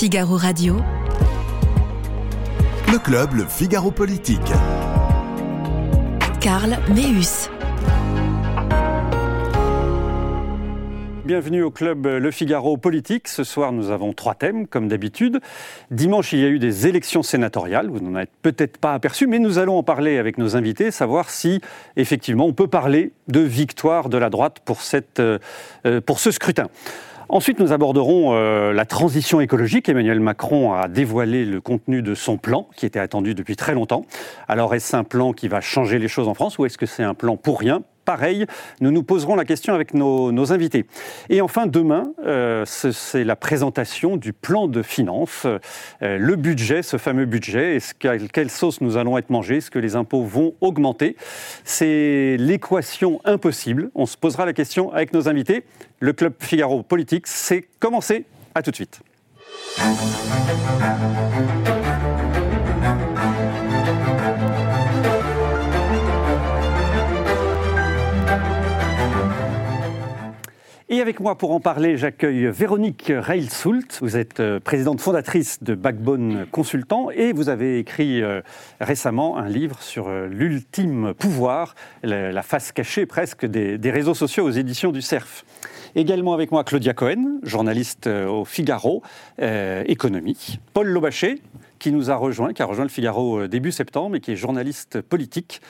Figaro Radio. Le club, le Figaro Politique. Karl Meus. Bienvenue au club Le Figaro Politique. Ce soir, nous avons trois thèmes, comme d'habitude. Dimanche, il y a eu des élections sénatoriales. Vous n'en êtes peut-être pas aperçu, mais nous allons en parler avec nos invités, savoir si, effectivement, on peut parler de victoire de la droite pour, cette, euh, pour ce scrutin. Ensuite, nous aborderons euh, la transition écologique. Emmanuel Macron a dévoilé le contenu de son plan, qui était attendu depuis très longtemps. Alors, est-ce un plan qui va changer les choses en France ou est-ce que c'est un plan pour rien? Pareil, nous nous poserons la question avec nos, invités. Et enfin, demain, euh, c'est la présentation du plan de finances, euh, le budget, ce fameux budget. Est-ce quelle sauce nous allons être mangés? Est-ce que les impôts vont augmenter? C'est l'équation impossible. On se posera la question avec nos invités. Le Club Figaro Politique, c'est commencé. À tout de suite. Et avec moi pour en parler, j'accueille Véronique Reilsoult. Vous êtes euh, présidente fondatrice de Backbone Consultant et vous avez écrit euh, récemment un livre sur euh, l'ultime pouvoir, la face cachée presque des, réseaux sociaux aux éditions du CERF. Également avec moi Claudia Cohen, journaliste au Figaro, économie. Paul Lobaché, qui nous a rejoint, qui a rejoint le Figaro début septembre et qui est journaliste politique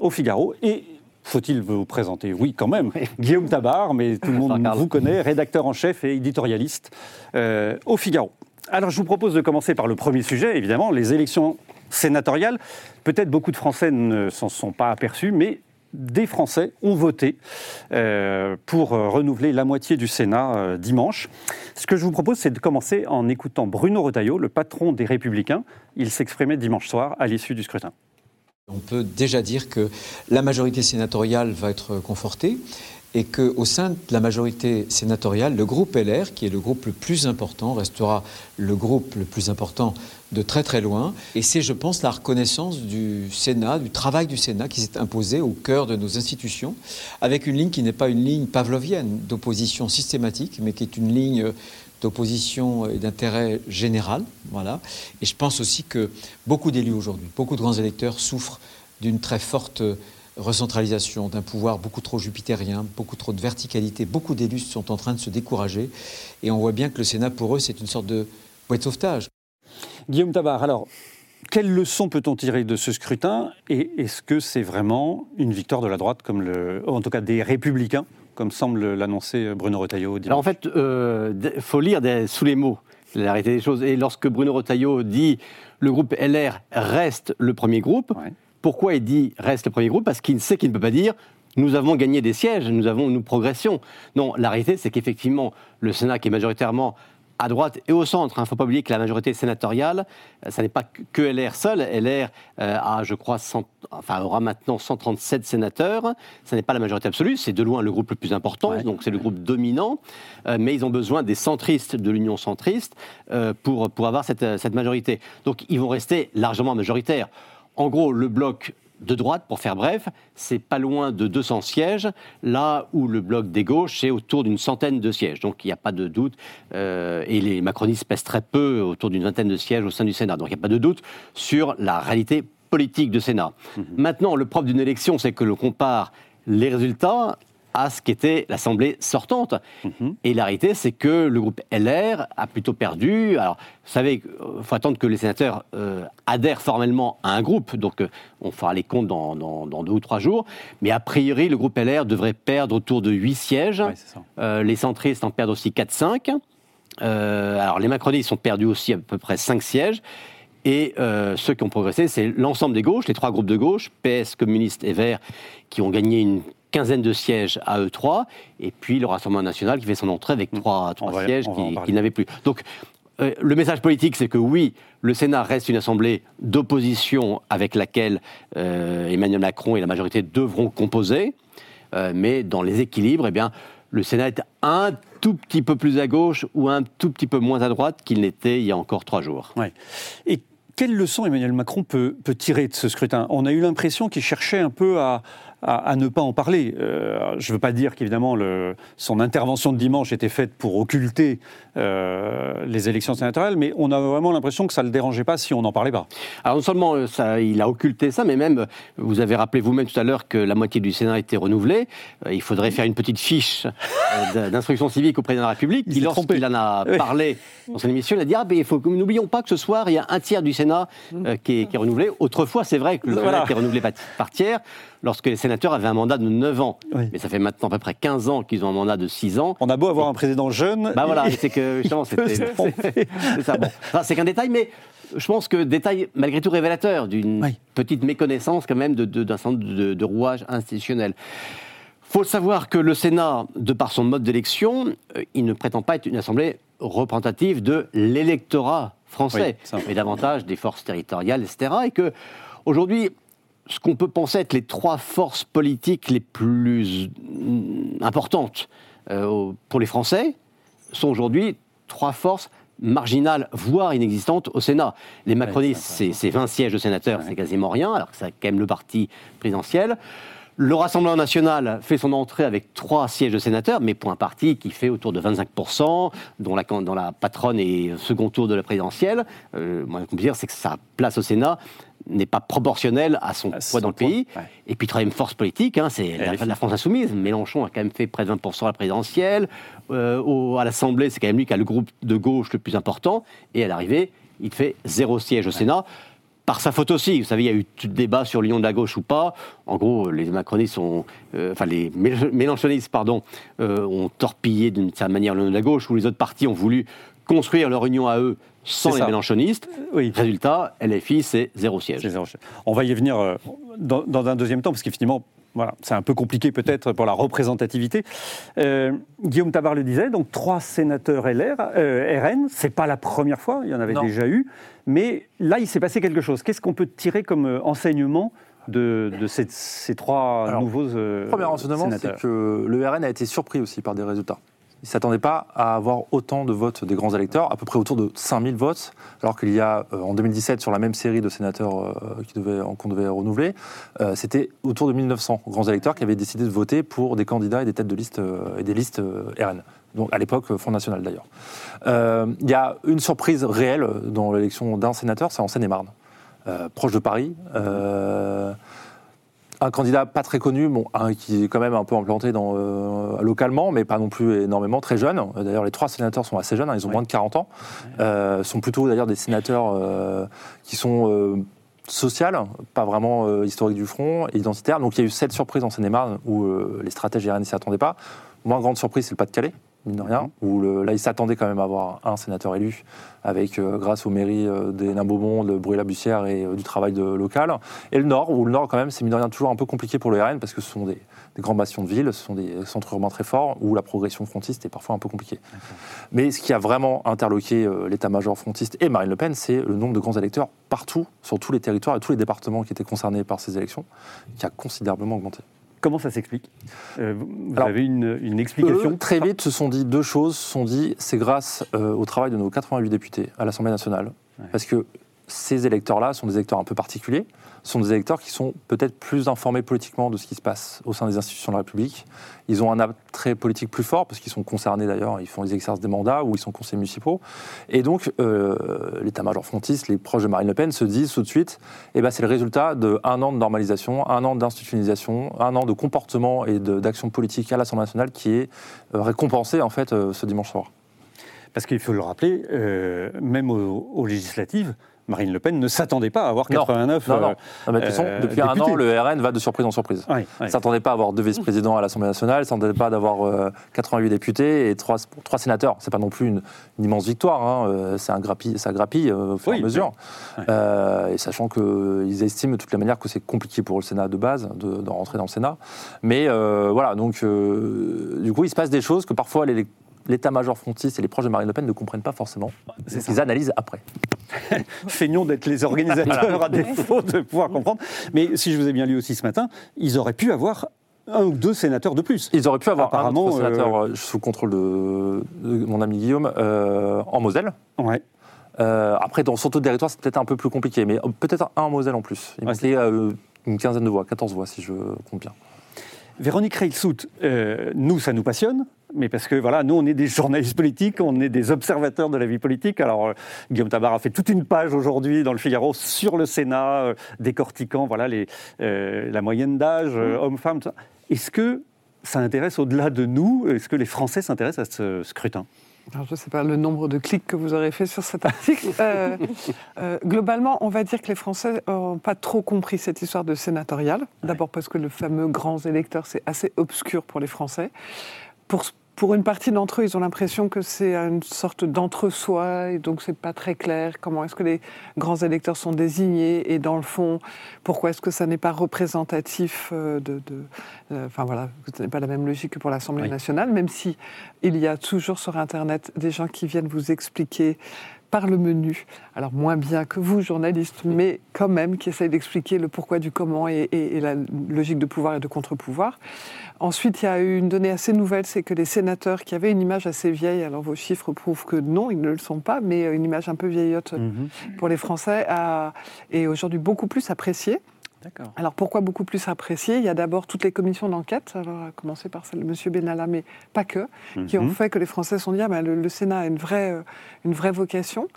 au Figaro. Et faut-il vous présenter? Oui, quand même. Guillaume Tabar, mais tout le monde vous connaît, rédacteur en chef et éditorialiste euh, au Figaro. Alors, je vous propose de commencer par le premier sujet, évidemment, les élections sénatoriales. Peut-être beaucoup de Français ne s'en sont pas aperçus, mais des Français ont voté euh, pour renouveler la moitié du Sénat euh, dimanche. Ce que je vous propose, c'est de commencer en écoutant Bruno Retailleau, le patron des Républicains. Il s'exprimait dimanche soir à l'issue du scrutin. On peut déjà dire que la majorité sénatoriale va être confortée et qu'au sein de la majorité sénatoriale, le groupe LR, qui est le groupe le plus important, restera le groupe le plus important de très très loin. Et c'est, je pense, la reconnaissance du Sénat, du travail du Sénat qui s'est imposé au cœur de nos institutions, avec une ligne qui n'est pas une ligne pavlovienne d'opposition systématique, mais qui est une ligne d'opposition et d'intérêt général. Voilà. Et je pense aussi que beaucoup d'élus aujourd'hui, beaucoup de grands électeurs souffrent d'une très forte recentralisation, d'un pouvoir beaucoup trop jupitérien, beaucoup trop de verticalité. Beaucoup d'élus sont en train de se décourager. Et on voit bien que le Sénat, pour eux, c'est une sorte de boîte de sauvetage. Guillaume Tabar, alors, quelle leçon peut-on tirer de ce scrutin? Et est-ce que c'est vraiment une victoire de la droite, comme en tout cas des républicains, comme semble l'annoncer Bruno Retailleau Alors en fait, il euh, faut lire sous les mots la réalité des choses. Et lorsque Bruno Retailleau dit le groupe LR reste le premier groupe, pourquoi il dit reste le premier groupe? Parce qu'il sait qu'il ne peut pas dire nous avons gagné des sièges, nous avons nous progressions. Non, la réalité, c'est qu'effectivement, le Sénat qui est majoritairement à droite et au centre. Il hein. ne faut pas oublier que la majorité sénatoriale, euh, ça n'est pas que LR seul. LR euh, a, je crois, enfin, aura maintenant 137 sénateurs. Ce n'est pas la majorité absolue, c'est de loin le groupe le plus important, donc c'est le groupe dominant. Euh, mais ils ont besoin des centristes de l'Union centriste pour, pour avoir cette, cette majorité. Donc ils vont rester largement majoritaires. En gros, le bloc de droite, pour faire bref, c'est pas loin de 200 sièges, là où le bloc des gauches, c'est autour d'une centaine de sièges. Donc il n'y a pas de doute, euh, et les macronistes pèsent très peu, autour d'une vingtaine de sièges au sein du Sénat. Donc il n'y a pas de doute sur la réalité politique du Sénat. Mhm. Maintenant, le propre d'une élection, c'est que l'on compare les résultats à ce qu'était l'Assemblée sortante. Mhm. Et la réalité, c'est que le groupe LR a plutôt perdu. Alors, vous savez, il euh, faut attendre que les sénateurs euh, adhèrent formellement à un groupe, donc euh, on fera les comptes dans, deux ou trois jours. Mais a priori, le groupe LR devrait perdre autour de 8 sièges. les centristes en perdent aussi 4-5. alors, les macronistes ont perdu aussi à peu près 5 sièges. Et ceux qui ont progressé, c'est l'ensemble des gauches, les trois groupes de gauche, PS, communistes et Verts, qui ont gagné une quinzaine de sièges à eux 3 et puis le Rassemblement national qui fait son entrée avec trois, trois sièges qui, n'avaient plus. Donc, euh, le message politique, c'est que oui, le Sénat reste une assemblée d'opposition avec laquelle euh, Emmanuel Macron et la majorité devront composer, euh, mais dans les équilibres, eh bien, le Sénat est un tout petit peu plus à gauche ou un tout petit peu moins à droite qu'il n'était il y a encore trois jours. Ouais. Et quelle leçon Emmanuel Macron peut, peut tirer de ce scrutin? On a eu l'impression qu'il cherchait un peu à, à, ne pas en parler. Euh, je ne veux pas dire qu'évidemment son intervention de dimanche était faite pour occulter euh, les élections sénatoriales, mais on a vraiment l'impression que ça ne le dérangeait pas si on n'en parlait pas. Alors non seulement euh, ça, il a occulté ça, mais même, vous avez rappelé vous-même tout à l'heure que la moitié du Sénat a été renouvelée. il faudrait faire une petite fiche d'instruction civique au président de la République, qui lorsqu'il en a parlé dans son émission, il a dit, ah ben, il faut n'oublions pas que ce soir, il y a un tiers du Sénat qui, est, renouvelé. Autrefois, c'est vrai que le Sénat était renouvelé par tiers lorsque les sénateurs avaient un mandat de 9 ans. Mais ça fait maintenant à peu près 15 ans qu'ils ont un mandat de 6 ans. On a beau avoir un président jeune. Bah voilà, c'est que justement, c'était. c'est ça. Bon. c'est qu'un détail, mais je pense que détail malgré tout révélateur d'une petite méconnaissance quand même d'un de, de, rouage institutionnel. Il faut savoir que le Sénat, de par son mode d'élection, euh, il ne prétend pas être une assemblée représentative de l'électorat français, mais davantage des forces territoriales, etc. Et que aujourd'hui, ce qu'on peut penser être les trois forces politiques les plus importantes euh, pour les Français sont aujourd'hui trois forces marginales, voire inexistantes au Sénat. Les macronistes, c'est 20 sièges de sénateurs, c'est quasiment rien, alors que c'est quand même le parti présidentiel. Le Rassemblement national fait son entrée avec trois sièges de sénateurs, mais pour un parti qui fait autour de 25%, dont la, la patronne est second tour de la présidentielle. Euh, moi, ce qu'on peut dire, c'est que sa place au Sénat n'est pas proportionnel à son poids dans le pays. Et puis, troisième force politique, hein, c'est la, la, France insoumise. Mélenchon a quand même fait près de 20% à la présidentielle. Euh, à l'Assemblée, c'est quand même lui qui a le groupe de gauche le plus important. Et à l'arrivée, il fait zéro siège au Sénat. Par sa faute aussi, vous savez, il y a eu tout débat sur l'union de la gauche ou pas. En gros, les macronistes sont, euh, enfin les mélenchonistes, pardon, euh, ont torpillé d'une certaine manière l'union de la gauche, où les autres partis ont voulu construire leur union à eux sans les mélenchonistes. Oui. Résultat, LFI, c'est zéro siège. On va y venir euh, dans, un deuxième temps, parce qu'effectivement, voilà, c'est un peu compliqué peut-être pour la représentativité. Euh, Guillaume Tabar le disait, donc trois sénateurs LR, euh, RN, c'est pas la première fois, il y en avait déjà eu, mais là il s'est passé quelque chose. Qu'est-ce qu'on peut tirer comme euh, enseignement de, ces, trois nouveaux euh, Premier enseignement, c'est que le RN a été surpris aussi par des résultats. Il ne s'attendait pas à avoir autant de votes des grands électeurs, à peu près autour de 5000 votes, alors qu'il y a euh, en 2017, sur la même série de sénateurs euh, qu'on devait, renouveler, euh, c'était autour de 1900 grands électeurs qui avaient décidé de voter pour des candidats et des têtes de liste et des listes RN. Donc à l'époque, Front National d'ailleurs. Il y a une surprise réelle dans l'élection d'un sénateur, c'est en Seine-et-Marne, proche de Paris un candidat pas très connu, bon, qui est quand même un peu implanté dans, euh, localement, mais pas non plus énormément, très jeune. D'ailleurs, les trois sénateurs sont assez jeunes, hein, ils ont moins de 40 ans. Euh, sont plutôt d'ailleurs des sénateurs euh, qui sont sociales, pas vraiment historiques du front, identitaires. Donc il y a eu cette surprise en Seine-et-Marne où les stratèges RN ne s'y attendaient pas. Moins grande surprise, c'est le Pas-de-Calais mine de rien, où là, il s'attendait quand même à avoir un sénateur élu, avec, euh, grâce aux mairies euh, des Nains-Beaumont, de Bruy-la-Bussière et euh, du travail de, local. Et le Nord, où le Nord, quand même, c'est mine de rien toujours un peu compliqué pour le RN, parce que ce sont des, grands bastions de ville, ce sont des centres urbains très forts, où la progression frontiste est parfois un peu compliquée. Mais ce qui a vraiment interloqué l'état-major frontiste et Marine Le Pen, c'est le nombre de grands électeurs partout, sur tous les territoires et tous les départements qui étaient concernés par ces élections, qui a considérablement augmenté. Comment ça s'explique euh, Vous avez une, explication Très vite se sont dit deux choses. Se sont dit c'est grâce euh, au travail de nos 88 députés à l'Assemblée nationale. Parce que ces électeurs-là sont des électeurs un peu particuliers, sont des électeurs qui sont peut-être plus informés politiquement de ce qui se passe au sein des institutions de la République. Ils ont un attrait politique plus fort, parce qu'ils sont concernés d'ailleurs, ils font ils exercent des mandats ou ils sont conseillers municipaux. Et donc, euh, l'état-major frontiste, les proches de Marine Le Pen, se disent tout de suite eh ben, c'est le résultat d'un an de normalisation, un an d'institutionnalisation, un an de comportement et d'action politique à l'Assemblée nationale qui est euh, récompensé en fait euh, ce dimanche soir. Parce qu'il faut le rappeler, même aux législatives, Marine Le Pen ne s'attendait pas à avoir 89 non, non, non. Euh, depuis un an, le RN va de surprise en surprise. Oui, ne s'attendait pas à avoir deux vice-présidents à l'Assemblée nationale, ne s'attendait pas d'avoir 88 euh, députés et trois, trois sénateurs. C'est pas non plus une, immense victoire, hein. euh, c'est un grappille, ça grappille au fur et à mesure. et sachant qu'ils estiment de toutes les manières que c'est compliqué pour le Sénat de base de, de, rentrer dans le Sénat. Mais voilà, donc du coup, il se passe des choses que parfois les l'état-major frontiste et les proches de Marine Le Pen ne comprennent pas forcément. C'est qu'ils analysent après. Feignons d'être les organisateurs à défaut de pouvoir comprendre. Mais si je vous ai bien lu aussi ce matin, ils auraient pu avoir un ou deux sénateurs de plus. Ils auraient pu avoir Apparemment, un sénateur euh, euh, sous contrôle de, mon ami Guillaume euh, en Moselle. Ouais. après, dans son taux de territoire, c'est peut-être un peu plus compliqué, mais peut-être un Moselle en plus. Il manquait une quinzaine de voix, 14 voix si je compte bien. Véronique Reilsout, nous, ça nous passionne mais parce que voilà, nous, on est des journalistes politiques, on est des observateurs de la vie politique. Alors, euh, Guillaume Tabar a fait toute une page aujourd'hui dans le Figaro sur le Sénat, euh, décortiquant voilà, les, euh, la moyenne d'âge, mmh. hommes-femmes. Est-ce que ça intéresse au-delà de nous? Est-ce que les Français s'intéressent à ce scrutin? Alors, je ne sais pas le nombre de clics que vous aurez fait sur cet article. globalement, on va dire que les Français n'ont pas trop compris cette histoire de sénatorial. D'abord parce que le fameux grand électeur, c'est assez obscur pour les Français. Pour, pour une partie d'entre eux, ils ont l'impression que c'est une sorte d'entre-soi et donc c'est pas très clair comment est-ce que les grands électeurs sont désignés et dans le fond, pourquoi est-ce que ça n'est pas représentatif euh, de, euh, enfin voilà, ce n'est pas la même logique que pour l'Assemblée nationale, même si il y a toujours sur Internet des gens qui viennent vous expliquer par le menu. Alors moins bien que vous, journalistes, mais quand même qui essayent d'expliquer le pourquoi du comment et, et, la logique de pouvoir et de contre-pouvoir. Ensuite, il y a eu une donnée assez nouvelle, c'est que les sénateurs qui avaient une image assez vieille, alors vos chiffres prouvent que non, ils ne le sont pas, mais une image un peu vieillotte mhm. pour les Français, a, est aujourd'hui beaucoup plus appréciée. Alors pourquoi beaucoup plus apprécié? Il y a d'abord toutes les commissions d'enquête, alors à commencer par celle de M. Benalla, mais pas que, qui ont mhm. fait que les Français se sont dit ah, ben, le, Sénat a une vraie, euh, une vraie vocation.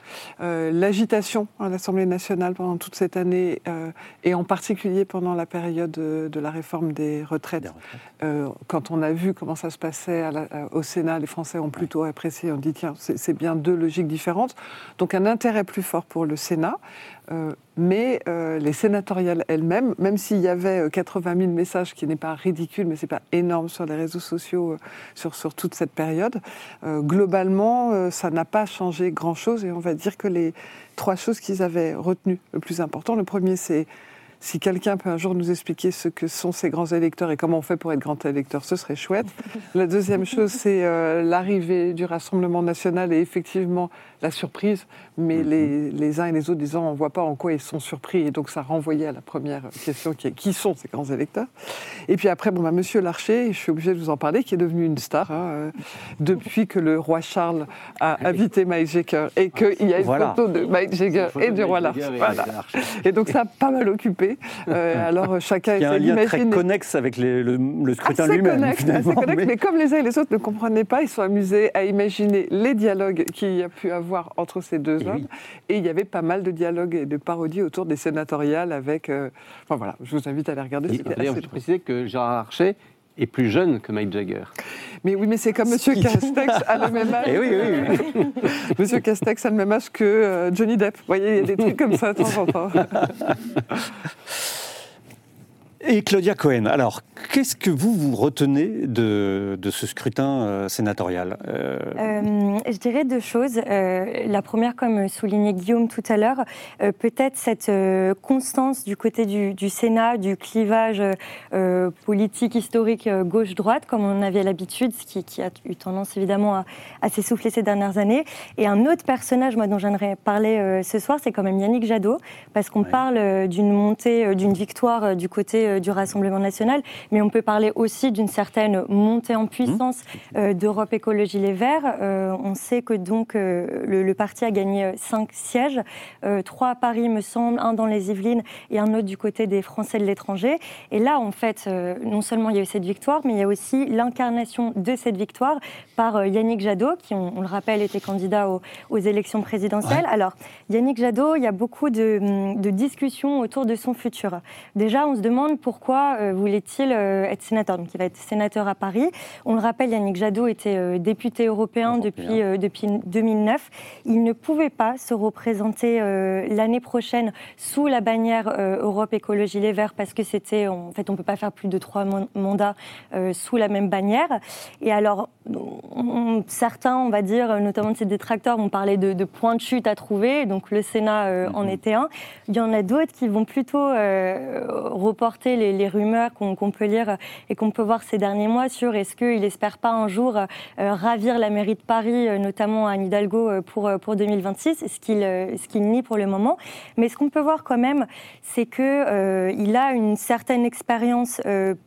Euh, l'agitation à l'Assemblée nationale pendant toute cette année, euh, et en particulier pendant la période de, la réforme des retraites, quand on a vu comment ça se passait au Sénat, les Français ont plutôt apprécié, on dit tiens, c'est bien deux logiques différentes. Donc un intérêt plus fort pour le Sénat. Euh, mais euh, les sénatoriales elles-mêmes, même s'il y avait 80 euh, 000 messages, qui n'est pas ridicule, mais c'est pas énorme sur les réseaux sociaux sur, sur toute cette période, globalement, ça n'a pas changé grand-chose. Et on va dire que les trois choses qu'ils avaient retenues le plus important, le premier, c'est si quelqu'un peut un jour nous expliquer ce que sont ces grands électeurs et comment on fait pour être grand électeur, ce serait chouette. La deuxième chose, c'est l'arrivée du Rassemblement national et effectivement la surprise, mais mhm. les, les, uns et les autres disant on ne voit pas en quoi ils sont surpris. Et donc ça renvoyait à la première question qui est qui sont ces grands électeurs? Et puis après, bon, bah, Monsieur Larcher, je suis obligé de vous en parler, qui est devenu une star hein, euh, depuis que le roi Charles a invité Mike Jagger et qu'il y a une photo de Mike Jagger et du roi Larcher. Et donc ça a pas mal occupé. Euh, alors chacun Il y a un lien très connexe avec le, le, scrutin lui-même. mais... mais comme les uns et les autres ne comprenaient pas, ils sont amusés à imaginer les dialogues qu'il y a pu avoir entre ces deux hommes. Et il y avait pas mal de dialogues et de parodies autour des sénatoriales avec. Euh, enfin voilà, je vous invite à les regarder. D'ailleurs, je préciser que Gérard Archer est plus jeune que Mike Jagger. Mais oui, mais c'est comme Monsieur Castex a le même âge. Et eh oui, oui, Monsieur Castex a le même âge que euh, Johnny Depp. Vous voyez, il y a des trucs comme ça de temps en temps. Et Claudia Cohen, alors, qu'est-ce que vous, vous retenez de, de ce scrutin euh, sénatorial euh, euh... Je dirais deux choses. La première, comme soulignait Guillaume tout à l'heure, peut-être cette constance du côté du, du Sénat, du clivage politique, historique, gauche-droite, comme on avait l'habitude, ce qui, qui, a eu tendance évidemment à, à s'essouffler ces dernières années. Et un autre personnage, moi, dont j'aimerais parler ce soir, c'est quand même Yannick Jadot, parce qu'on parle d'une montée, d'une victoire du côté euh, du Rassemblement national, mais on peut parler aussi d'une certaine montée en puissance mmh. euh, d'Europe Écologie Les Verts. Euh, on sait que donc le, parti a gagné cinq sièges, trois à Paris me semble, un dans les Yvelines et un autre du côté des Français de l'étranger. Et là, en fait, non seulement il y a eu cette victoire, mais il y a aussi l'incarnation de cette victoire par Yannick Jadot, qui, on, le rappelle, était candidat aux, élections présidentielles. Alors, Yannick Jadot, il y a beaucoup de, de discussions autour de son futur. Déjà, on se demande pourquoi euh, voulait-il euh, être sénateur? Donc il va être sénateur à Paris. On le rappelle, Yannick Jadot était euh, député européen, depuis, depuis 2009. Il ne pouvait pas se représenter l'année prochaine sous la bannière Europe Écologie Les Verts parce que c'était, en fait, on ne peut pas faire plus de trois mandats sous la même bannière. Et alors, certains, on va dire, notamment de ses détracteurs, ont parlé de, points de chute à trouver. Donc le Sénat en mhm. était un. Il y en a d'autres qui vont plutôt reporter les, les rumeurs qu'on peut lire et qu'on peut voir ces derniers mois sur est-ce qu'il espère pas un jour euh, ravir la mairie de Paris, euh, notamment à Hidalgo euh, pour, pour 2026, ce qu'il qu'il nie pour le moment. Mais ce qu'on peut voir quand même, c'est que il a une certaine expérience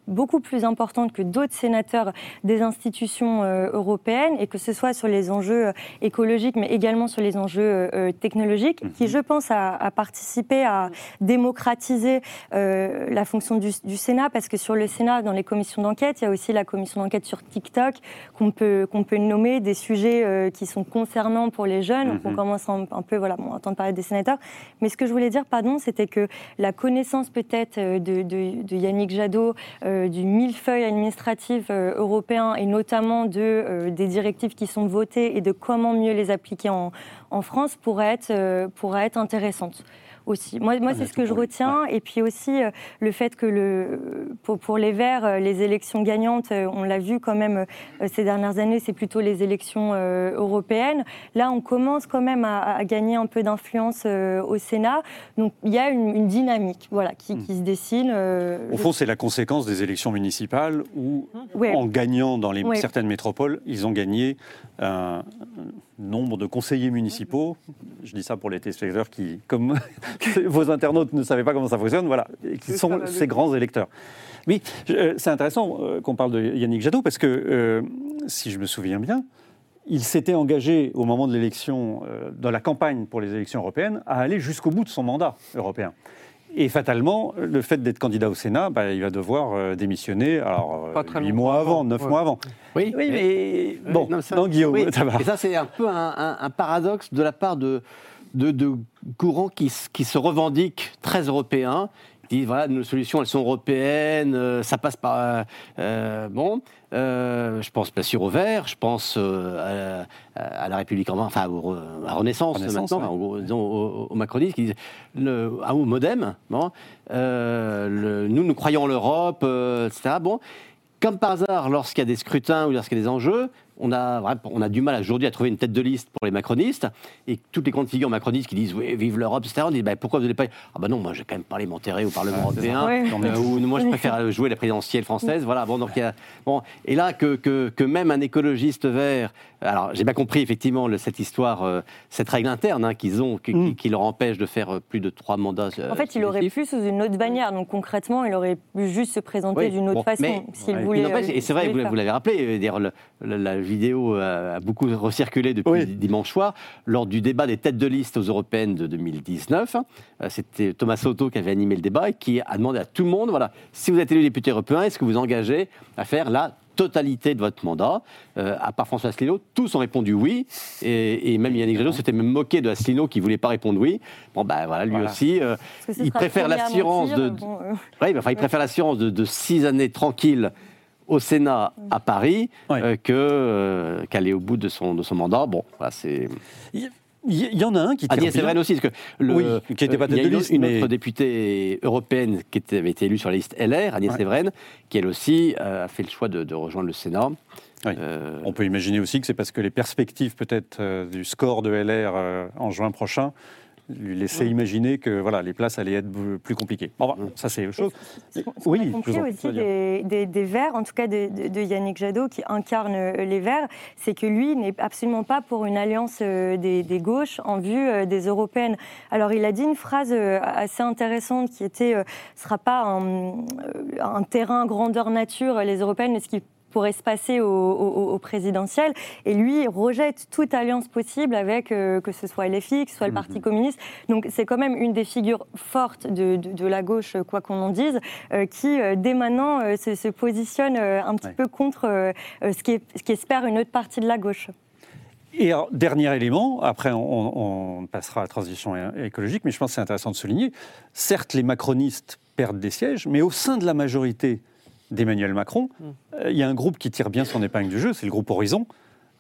beaucoup plus importante que d'autres sénateurs des institutions européennes et que ce soit sur les enjeux écologiques, mais également sur les enjeux technologiques, qui, je pense, a, a participé à démocratiser la fonction du, du Sénat, parce que sur le Sénat, dans les commissions d'enquête, il y a aussi la commission d'enquête sur TikTok, qu'on peut, qu'on peut nommer des sujets euh, qui sont concernants pour les jeunes. On mhm. commence un, peu voilà, bon, à entendre parler des sénateurs. Mais ce que je voulais dire, pardon, c'était que la connaissance peut-être euh, de, de, Yannick Jadot euh, du millefeuille administratif européen et notamment de, des directives qui sont votées et de comment mieux les appliquer en, en France pourrait être, pourrait être intéressante aussi. Moi, moi c'est ce que je retiens. Et puis aussi euh, le fait que le, pour, les Verts, euh, les élections gagnantes, euh, on l'a vu quand même ces dernières années, c'est plutôt les élections européennes. Là, on commence quand même à, gagner un peu d'influence au Sénat. Donc il y a une, dynamique voilà, qui, hmm. se dessine. Au fond, c'est la conséquence des élections municipales où, en gagnant dans les, certaines métropoles, ils ont gagné un nombre de conseillers municipaux. Je dis ça pour les téléspectateurs qui, comme vos internautes ne savaient pas comment ça fonctionne, voilà, qui sont ces grands électeurs. Oui, euh, c'est intéressant euh, qu'on parle de Yannick Jadot parce que, euh, si je me souviens bien, il s'était engagé au moment de l'élection, dans la campagne pour les élections européennes, à aller jusqu'au bout de son mandat européen. Et fatalement, le fait d'être candidat au Sénat, bah, il va devoir euh, démissionner, alors, huit mois avant, neuf mois avant. Oui, oui mais, bon, non, Guillaume, ça va. Et ça, c'est un peu un, paradoxe de la part de, de, courants qui, qui, se revendiquent très européens disent voilà, nos solutions, elles sont européennes, euh, ça passe par. Euh, bon, euh, je pense bien sûr au Vert, je pense à, la République, enfin à la Renaissance, maintenant, disons, aux, macronistes qui disent le, ah, au Modem, bon, nous, nous croyons en l'Europe, etc. Bon, comme par hasard, lorsqu'il y a des scrutins ou lorsqu'il y a des enjeux, on a, on a du mal aujourd'hui à trouver une tête de liste pour les macronistes. Et toutes les grandes figures macronistes qui disent oui, vive l'Europe, etc. On dit bah, pourquoi vous n'allez pas. Ah bah non, moi j'ai quand même parlementé au Parlement ah, européen. Euh, ou moi je préfère jouer la présidentielle française. Voilà, bon, donc il y a, bon, et là, que, que, que, même un écologiste vert. Alors j'ai bien compris effectivement cette histoire, euh, cette règle interne hein, qu'ils ont, mm. qui, leur empêche de faire euh, plus de trois mandats. en fait, il aurait pu sous une autre bannière. Donc concrètement, il aurait pu juste se présenter d'une autre façon s'il voulait. et c'est vrai, vous, vous l'avez rappelé, dire, le, la vidéo a, beaucoup recirculé depuis dimanche soir, lors du débat des têtes de liste aux européennes de 2019. Euh, c'était Thomas Soto qui avait animé le débat et qui a demandé à tout le monde, voilà, si vous êtes élu député européen, est-ce que vous engagez à faire la totalité de votre mandat? Euh, à part François Asselineau, tous ont répondu oui. Et, même Yannick Jadot s'était même moqué de Asselineau qui ne voulait pas répondre oui. Bon, ben voilà, lui aussi, euh, il, préfère l'assurance de, enfin, il préfère l'assurance de, de, six années tranquilles au Sénat à Paris euh, que euh, qu'aller au bout de son, de son mandat. Bon, voilà, c'est. Il y en a un qui Agnès Evren aussi, parce que le, qui était pas il y a une, une autre députée européenne qui était, avait été élue sur la liste LR, Agnès Evren, qui elle aussi euh, a fait le choix de, rejoindre le Sénat. On peut imaginer aussi que c'est parce que les perspectives peut-être du score de LR en juin prochain lui laisser imaginer que voilà, les places allaient être plus compliquées. Bon, ça, c'est autre chose. oui, on a compris aussi des, des, Verts, en tout cas de, Yannick Jadot, qui incarne euh, les Verts, c'est que lui n'est absolument pas pour une alliance euh, des, gauches en vue euh, des européennes. Alors, il a dit une phrase assez intéressante qui était ce sera pas un, un terrain grandeur nature, les européennes, mais ce qui pourrait se passer au, présidentiel. Et lui rejette toute alliance possible avec euh, que ce soit LFI, que ce soit le Parti mhm. communiste. Donc c'est quand même une des figures fortes de, la gauche, quoi qu'on en dise, euh, qui euh, dès maintenant se, positionne un petit peu contre ce, qui ce qui espère une autre partie de la gauche. Et dernier élément, après on, on, passera à la transition écologique, mais je pense que c'est intéressant de souligner, certes les macronistes perdent des sièges, mais au sein de la majorité d'Emmanuel Macron, mm. euh, il y a un groupe qui tire bien son épingle du jeu, c'est le groupe Horizon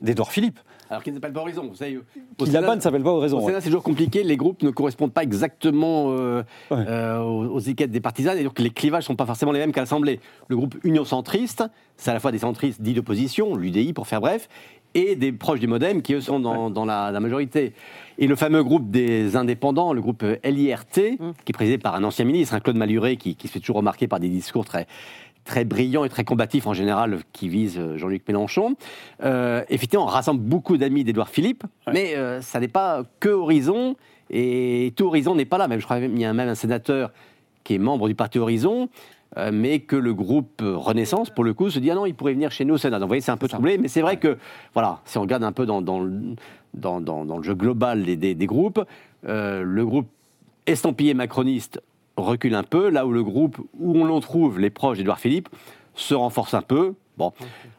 d'Edouard Philippe. Alors qu'il ne s'appelle pas Horizon, vous savez. Qui là-bas ne s'appelle pas Horizon. c'est toujours compliqué, les groupes ne correspondent pas exactement euh, euh, aux, étiquettes des partisans, et donc les clivages ne sont pas forcément les mêmes qu'à l'Assemblée. Le groupe Union Centriste, c'est à la fois des centristes dits d'opposition, l'UDI pour faire bref, et des proches du Modem qui, eux, sont dans, la, majorité. Et le fameux groupe des indépendants, le groupe LIRT, mm. qui est présidé par un ancien ministre, un Claude Maluret, qui, se fait toujours remarquer par des discours très, très brillants et très combatifs en général, qui visent euh, Jean-Luc Mélenchon, euh, effectivement, rassemble beaucoup d'amis d'Édouard Philippe, mais euh, ça n'est pas que Horizon, et tout Horizon n'est pas là. Même, je crois qu'il y a même un sénateur qui est membre du parti Horizon, euh, mais que le groupe Renaissance, pour le coup, se dit ah non, il pourrait venir chez nous au Sénat. Donc vous voyez, c'est un peu troublé, mais c'est vrai que, voilà, si on regarde un peu dans, dans, dans, dans le jeu global des, des, groupes, le groupe estampillé macroniste recule un peu, là où le groupe où on l'en trouve, les proches d'Edouard Philippe, se renforce un peu. Bon,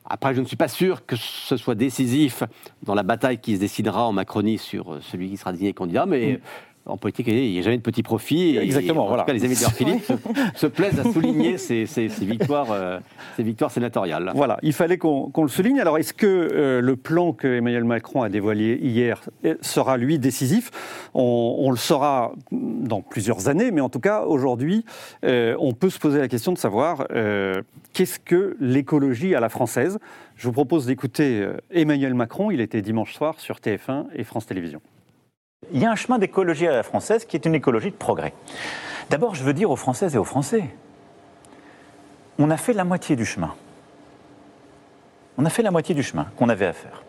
après, je ne suis pas sûr que ce soit décisif dans la bataille qui se décidera en Macronie sur celui qui sera désigné candidat, mais. Mm en politique, il n'y a jamais de petit profit. Exactement. en voilà. tout cas, les amis de Philippe se, plaisent à souligner ces, victoires, euh, ces victoires sénatoriales. Voilà, il fallait qu'on le souligne. Alors, est-ce que euh, le plan que Emmanuel Macron a dévoilé hier sera, lui, décisif? On, le saura dans plusieurs années, mais en tout cas, aujourd'hui, euh, on peut se poser la question de savoir qu'est-ce que l'écologie à la française? Je vous propose d'écouter Emmanuel Macron. Il était dimanche soir sur TF1 et France Télévisions. Il y a un chemin d'écologie à la française qui est une écologie de progrès. D'abord, je veux dire aux Françaises et aux Français, on a fait la moitié du chemin. On a fait la moitié du chemin qu'on avait à faire.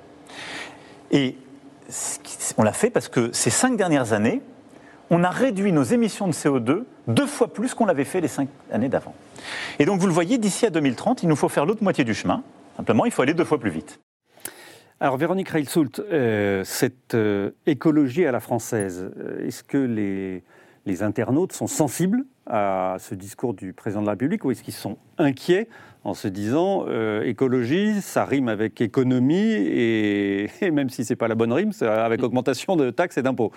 Et on l'a fait parce que ces cinq dernières années, on a réduit nos émissions de CO2 deux fois plus qu'on l'avait fait les cinq années d'avant. Et donc, vous le voyez, d'ici à 2030, il nous faut faire l'autre moitié du chemin. Simplement, il faut aller deux fois plus vite. Alors Véronique Reilsoult, euh, cette euh, écologie à la française, euh, est-ce que les, internautes sont sensibles à ce discours du président de la République ou est-ce qu'ils sont inquiets en se disant écologie, ça rime avec économie et, même si c'est pas la bonne rime, c'est avec augmentation de taxes et d'impôts?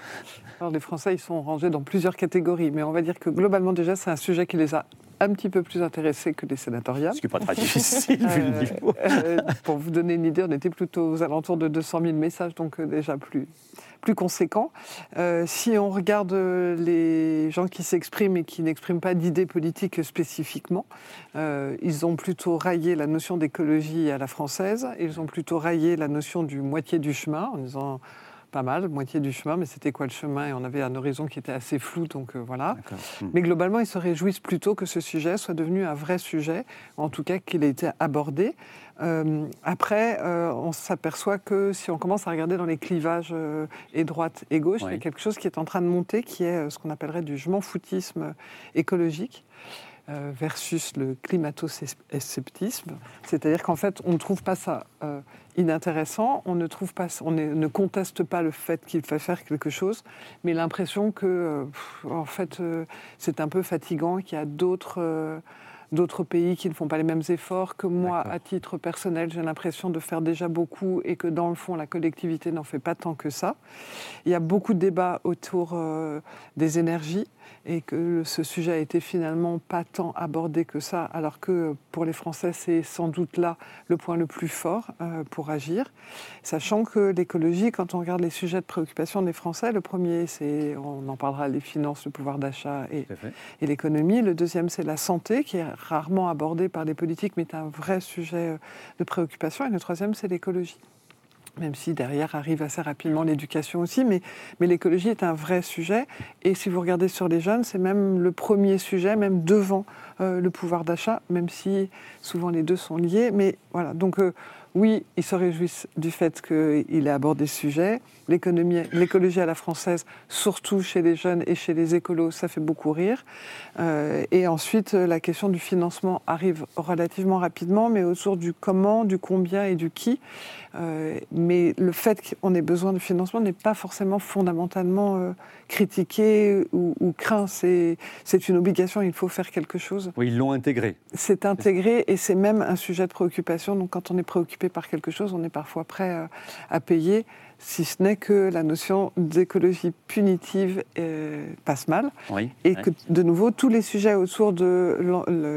Alors les Français, ils sont rangés dans plusieurs catégories, mais on va dire que globalement déjà, c'est un sujet qui les a un petit peu plus intéressés que les sénatoriales. Ce qui n'est pas très difficile, vu le niveau. Euh, pour vous donner une idée, on était plutôt aux alentours de 200 000 messages, donc euh, déjà plus, plus conséquent. Euh, si on regarde les gens qui s'expriment et qui n'expriment pas d'idées politiques spécifiquement, ils ont plutôt raillé la notion d'écologie à la française, ils ont plutôt raillé la notion du moitié du chemin en disant pas mal, moitié du chemin, mais c'était quoi le chemin? Et on avait un horizon qui était assez flou, donc euh, voilà. Hmm. Mais globalement, ils se réjouissent plutôt que ce sujet soit devenu un vrai sujet, en tout cas qu'il ait été abordé. Euh, après, euh, on s'aperçoit que si on commence à regarder dans les clivages et droite et gauche, il y a quelque chose qui est en train de monter, qui est ce qu'on appellerait du je m'en foutisme écologique. Versus le climato-sceptisme. C'est-à-dire qu'en fait, on ne trouve pas ça inintéressant. On ne trouve pas, on ne conteste pas le fait qu'il faut faire quelque chose, mais l'impression que, euh, en fait, euh, c'est un peu fatigant, qu'il y a d'autres. Euh, d'autres pays qui ne font pas les mêmes efforts que moi, à titre personnel, j'ai l'impression de faire déjà beaucoup et que dans le fond, la collectivité n'en fait pas tant que ça. Il y a beaucoup de débats autour des énergies et que ce sujet a été finalement pas tant abordé que ça, alors que pour les Français, c'est sans doute là le point le plus fort euh, pour agir. Sachant que l'écologie, quand on regarde les sujets de préoccupation des Français, le premier, c'est, on en parlera, les finances, le pouvoir d'achat et, et l'économie. Le deuxième, c'est la santé, qui est rarement abordée par les politiques, mais est un vrai sujet euh, de préoccupation. Et le troisième, c'est l'écologie même si derrière arrive assez rapidement l'éducation aussi, mais, mais l'écologie est un vrai sujet. Et si vous regardez sur les jeunes, c'est même le premier sujet, même devant euh, le pouvoir d'achat, même si souvent les deux sont liés. Mais voilà, donc euh, oui, ils se réjouissent du fait qu'il ait abordé ce sujet. L'écologie à la française, surtout chez les jeunes et chez les écolos, ça fait beaucoup rire. Euh, et ensuite, la question du financement arrive relativement rapidement, mais autour du comment, du combien et du qui. Euh, mais le fait qu'on ait besoin de financement n'est pas forcément fondamentalement euh, critiqué ou, ou craint. C'est une obligation, il faut faire quelque chose. Oui, ils l'ont intégré. C'est intégré et c'est même un sujet de préoccupation. Donc quand on est préoccupé par quelque chose, on est parfois prêt euh, à payer. si ce n'est que la notion d'écologie punitive euh, passe mal. Oui, Et ouais. que, de nouveau, tous les sujets autour de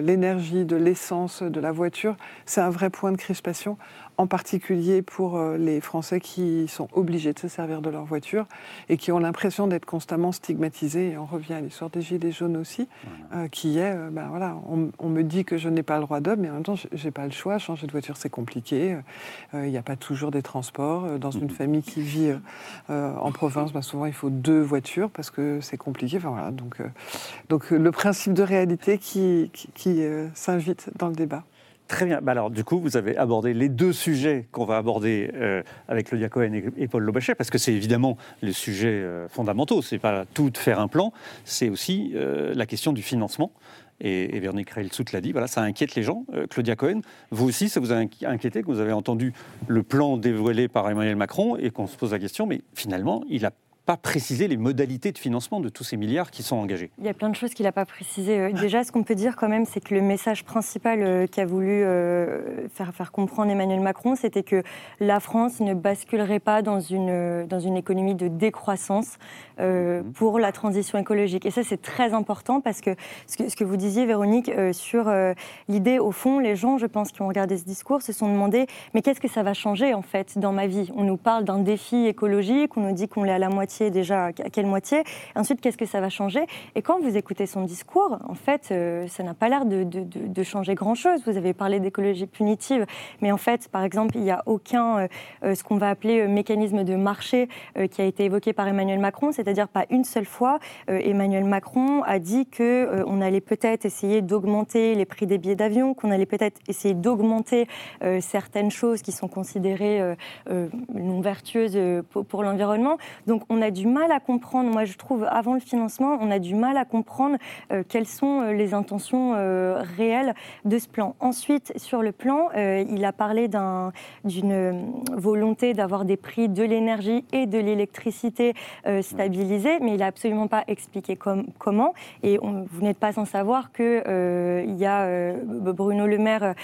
l'énergie, de l'essence, de la voiture, c'est un vrai point de crispation, en particulier pour euh, les Français qui sont obligés de se servir de leur voiture et qui ont l'impression d'être constamment stigmatisés. Et on revient à l'histoire des Gilets jaunes aussi, euh, qui est, euh, ben voilà, on, on me dit que je n'ai pas le droit d'homme, mais en même temps, je- j'ai pas le choix. Changer de voiture, c'est compliqué. Euh, Il n'y a pas toujours des transports. Dans une famille qui vit euh, en province, ben, souvent, il faut deux voitures parce que c'est compliqué. Enfin, voilà, donc, donc le principe de réalité qui, qui, qui, s'invite dans le débat. Très bien. Bah alors, du coup, vous avez abordé les deux sujets qu'on va aborder euh, avec Claudia Cohen et, Paul Lobachet, parce que c'est évidemment les sujets euh, fondamentaux. C'est pas tout de faire un plan, c'est aussi euh, la question du financement. Et, et Véronique Reilsout l'a dit, voilà, ça inquiète les gens. Euh, Claudia Cohen, vous aussi, ça vous a inqui- inquiété que vous avez entendu le plan dévoilé par Emmanuel Macron et qu'on se pose la question, mais finalement, il n'a pas précisé les modalités de financement de tous ces milliards qui sont engagés. Il y a plein de choses qu'il n'a pas précisées. Euh, Déjà, ce qu'on peut dire quand même, c'est que le message principal euh, qu'a voulu euh, faire, faire comprendre Emmanuel Macron, c'était que la France ne basculerait pas dans une, dans une économie de décroissance euh, pour la transition écologique. Et ça, c'est très important parce que ce que, ce que vous disiez, Véronique, euh, sur euh, l'idée, au fond, les gens, je pense, qui ont regardé ce discours, se sont demandé, mais qu'est-ce que ça va changer, en fait, dans ma vie? On nous parle d'un défi écologique, on nous dit qu'on l'est à la moitié déjà, à quelle moitié Ensuite, qu'est-ce que ça va changer? Et quand vous écoutez son discours, en fait, euh, ça n'a pas l'air de, changer grand-chose. Vous avez parlé d'écologie punitive, mais en fait, par exemple, il n'y a aucun, euh, euh, ce qu'on va appeler mécanisme de marché qui a été évoqué par Emmanuel Macron, c'est-à-dire pas une seule fois, Emmanuel Macron a dit euh, on allait peut-être essayer d'augmenter les prix des billets d'avion, qu'on allait peut-être essayer d'augmenter certaines choses qui sont considérées non vertueuses pour, pour l'environnement. Donc on a du mal à comprendre, moi je trouve, avant le financement, on a du mal à comprendre euh, quelles sont euh, les intentions euh, réelles de ce plan. Ensuite, sur le plan, il a parlé d'un- d'une volonté d'avoir des prix de l'énergie et de l'électricité stabilisés, mais il n'a absolument pas expliqué com- comment. Et on- vous n'êtes pas sans savoir qu'il y a Bruno Le Maire,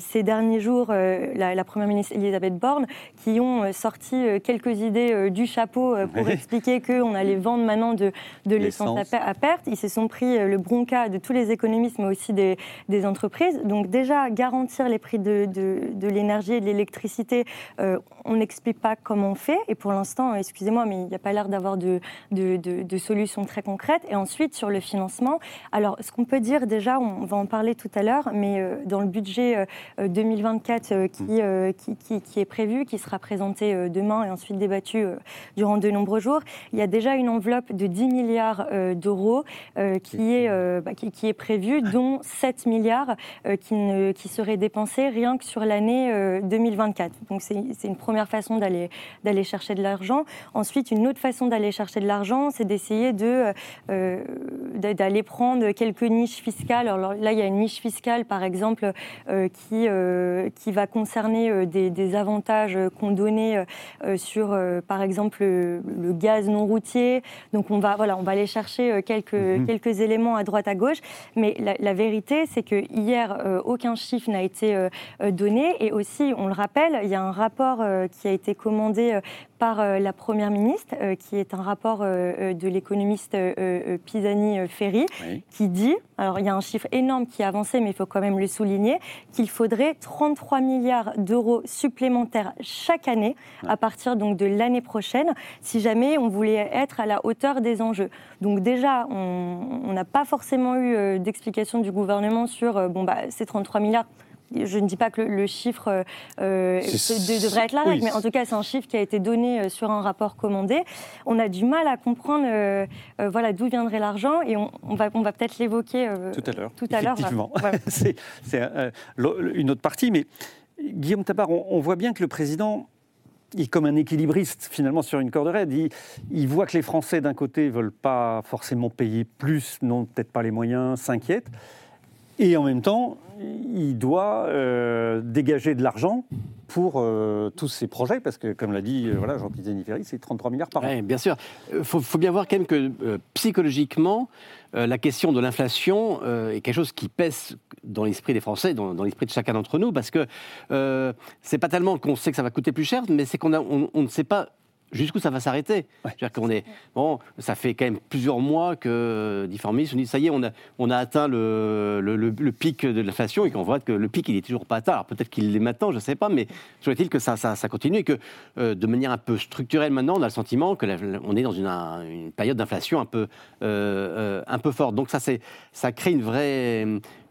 ces derniers jours, la, Première ministre Elisabeth Borne, qui ont sorti quelques idées du chapeau pour Oui. expliquer qu'on allait vendre maintenant de, de l'essence à, perte. Ils se sont pris euh, le bronca de tous les économistes, mais aussi des, des entreprises. Donc déjà, garantir les prix de, de- de l'énergie et de l'électricité, euh, on n'explique pas comment on fait. Et pour l'instant, euh, excusez-moi, mais il n'y a pas l'air d'avoir de, solutions très concrètes. Et ensuite, sur le financement, alors ce qu'on peut dire déjà, on va en parler tout à l'heure, mais euh, dans le budget euh, euh, 2024 euh, qui, qui, qui- qui est prévu, qui sera présenté demain et ensuite débattu durant de nombreux jours, il y a déjà une enveloppe de 10 milliards euh, d'euros euh, qui, est, euh, bah, qui, qui est prévue, dont 7 milliards euh, qui, ne- qui seraient dépensés rien que sur l'année euh, 2024. Donc c'est une première façon d'aller chercher de l'argent. Ensuite, une autre façon d'aller chercher de l'argent, c'est d'essayer de euh, d'a- d'aller prendre quelques niches fiscales. Alors là, il y a une niche fiscale, par exemple, euh, qui, euh, qui va concerner euh, des, des avantages euh, qu'on donnait euh, euh, sur, euh, par exemple, le, le gaz non routier. Donc on va, voilà, on va aller chercher euh, quelques, Mhm. quelques éléments à droite, à gauche. Mais la, la vérité, c'est que hier, euh, aucun chiffre n'a été euh, donné. Et aussi, on le rappelle, il y a un rapport euh, qui a été commandé par euh, la Première ministre, euh, qui est un rapport euh, de l'économiste Pisani-Ferry, Oui. qui dit, alors il y a un chiffre énorme qui est avancé, mais il faut quand même le souligner, qu'il faudrait 33 milliards d'euros supplémentaires chaque année, à partir donc de l'année prochaine, si jamais on voulait être à la hauteur des enjeux. Donc déjà, on n'a pas forcément eu d'explication du gouvernement sur, bon, bah, ces 33 milliards. Je ne dis pas que le, le chiffre euh, euh, de- devrait être la oui, règle, mais en tout cas, c'est un chiffre qui a été donné euh, sur un rapport commandé. On a du mal à comprendre euh, euh, voilà, d'où viendrait l'argent et on, on va, on va peut-être l'évoquer Tout à l'heure. Tout à l'heure, voilà. c'est une autre partie. Mais Guillaume Tabar, on, on voit bien que le président, il est comme un équilibriste finalement sur une corde raide. Il, il voit que les Français, d'un côté, veulent pas forcément payer plus, n'ont peut-être pas les moyens, s'inquiètent. Et en même temps, il doit euh, dégager de l'argent pour euh, tous ces projets, parce que, comme l'a dit euh, Jean-Pierre Zaniferi, c'est 33 milliards par an. Bien sûr. Il faut, bien voir quand même que psychologiquement, la question de l'inflation est quelque chose qui pèse dans l'esprit des Français, dans, l'esprit de chacun d'entre nous, parce que c'est pas tellement qu'on sait que ça va coûter plus cher, mais c'est qu'on on ne sait pas jusqu'où ça va s'arrêter. C'est-à-dire qu'on est bon, ça fait quand même plusieurs mois que différents ministres ont dit ça y est, on a, on a atteint le, le, le- le pic de l'inflation et qu'on voit que le pic il est toujours pas atteint. Alors peut-être qu'il l'est maintenant, je ne sais pas, mais est-il que ça, ça, ça continue et que euh, de manière un peu structurelle maintenant, on a le sentiment que la- on est dans une, un- une période d'inflation un peu euh, euh, un peu forte. Donc ça c'est ça crée une vraie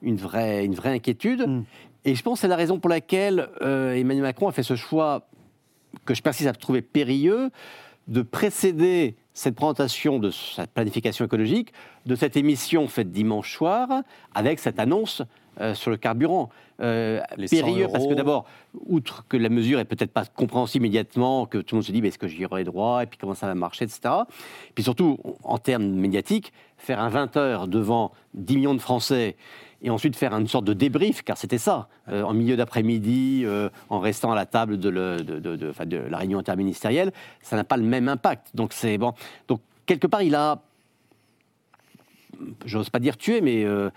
une vraie une vraie inquiétude. Mm. Et je pense que c'est la raison pour laquelle euh, Emmanuel Macron a fait ce choix que je persiste à trouver périlleux, de précéder cette présentation de cette planification écologique, de cette émission faite dimanche soir, avec cette annonce euh, sur le carburant. Euh, Les 100 périlleux parce que d'abord, outre que la mesure est peut-être pas compréhensible immédiatement, que tout le monde se dit mais est-ce que j'y aurai droit, et puis comment ça va marcher, etc. Puis surtout, en termes médiatiques, faire un 20 heures devant 10 millions de Français et ensuite faire une sorte de débrief, car c'était ça, euh, en milieu d'après-midi, euh, en restant à la table de, le- de- de- de- enfin, de la réunion interministérielle, ça n'a pas le même impact. Donc c'est bon. Donc quelque part, il a, j'ose pas dire tué, mais euh,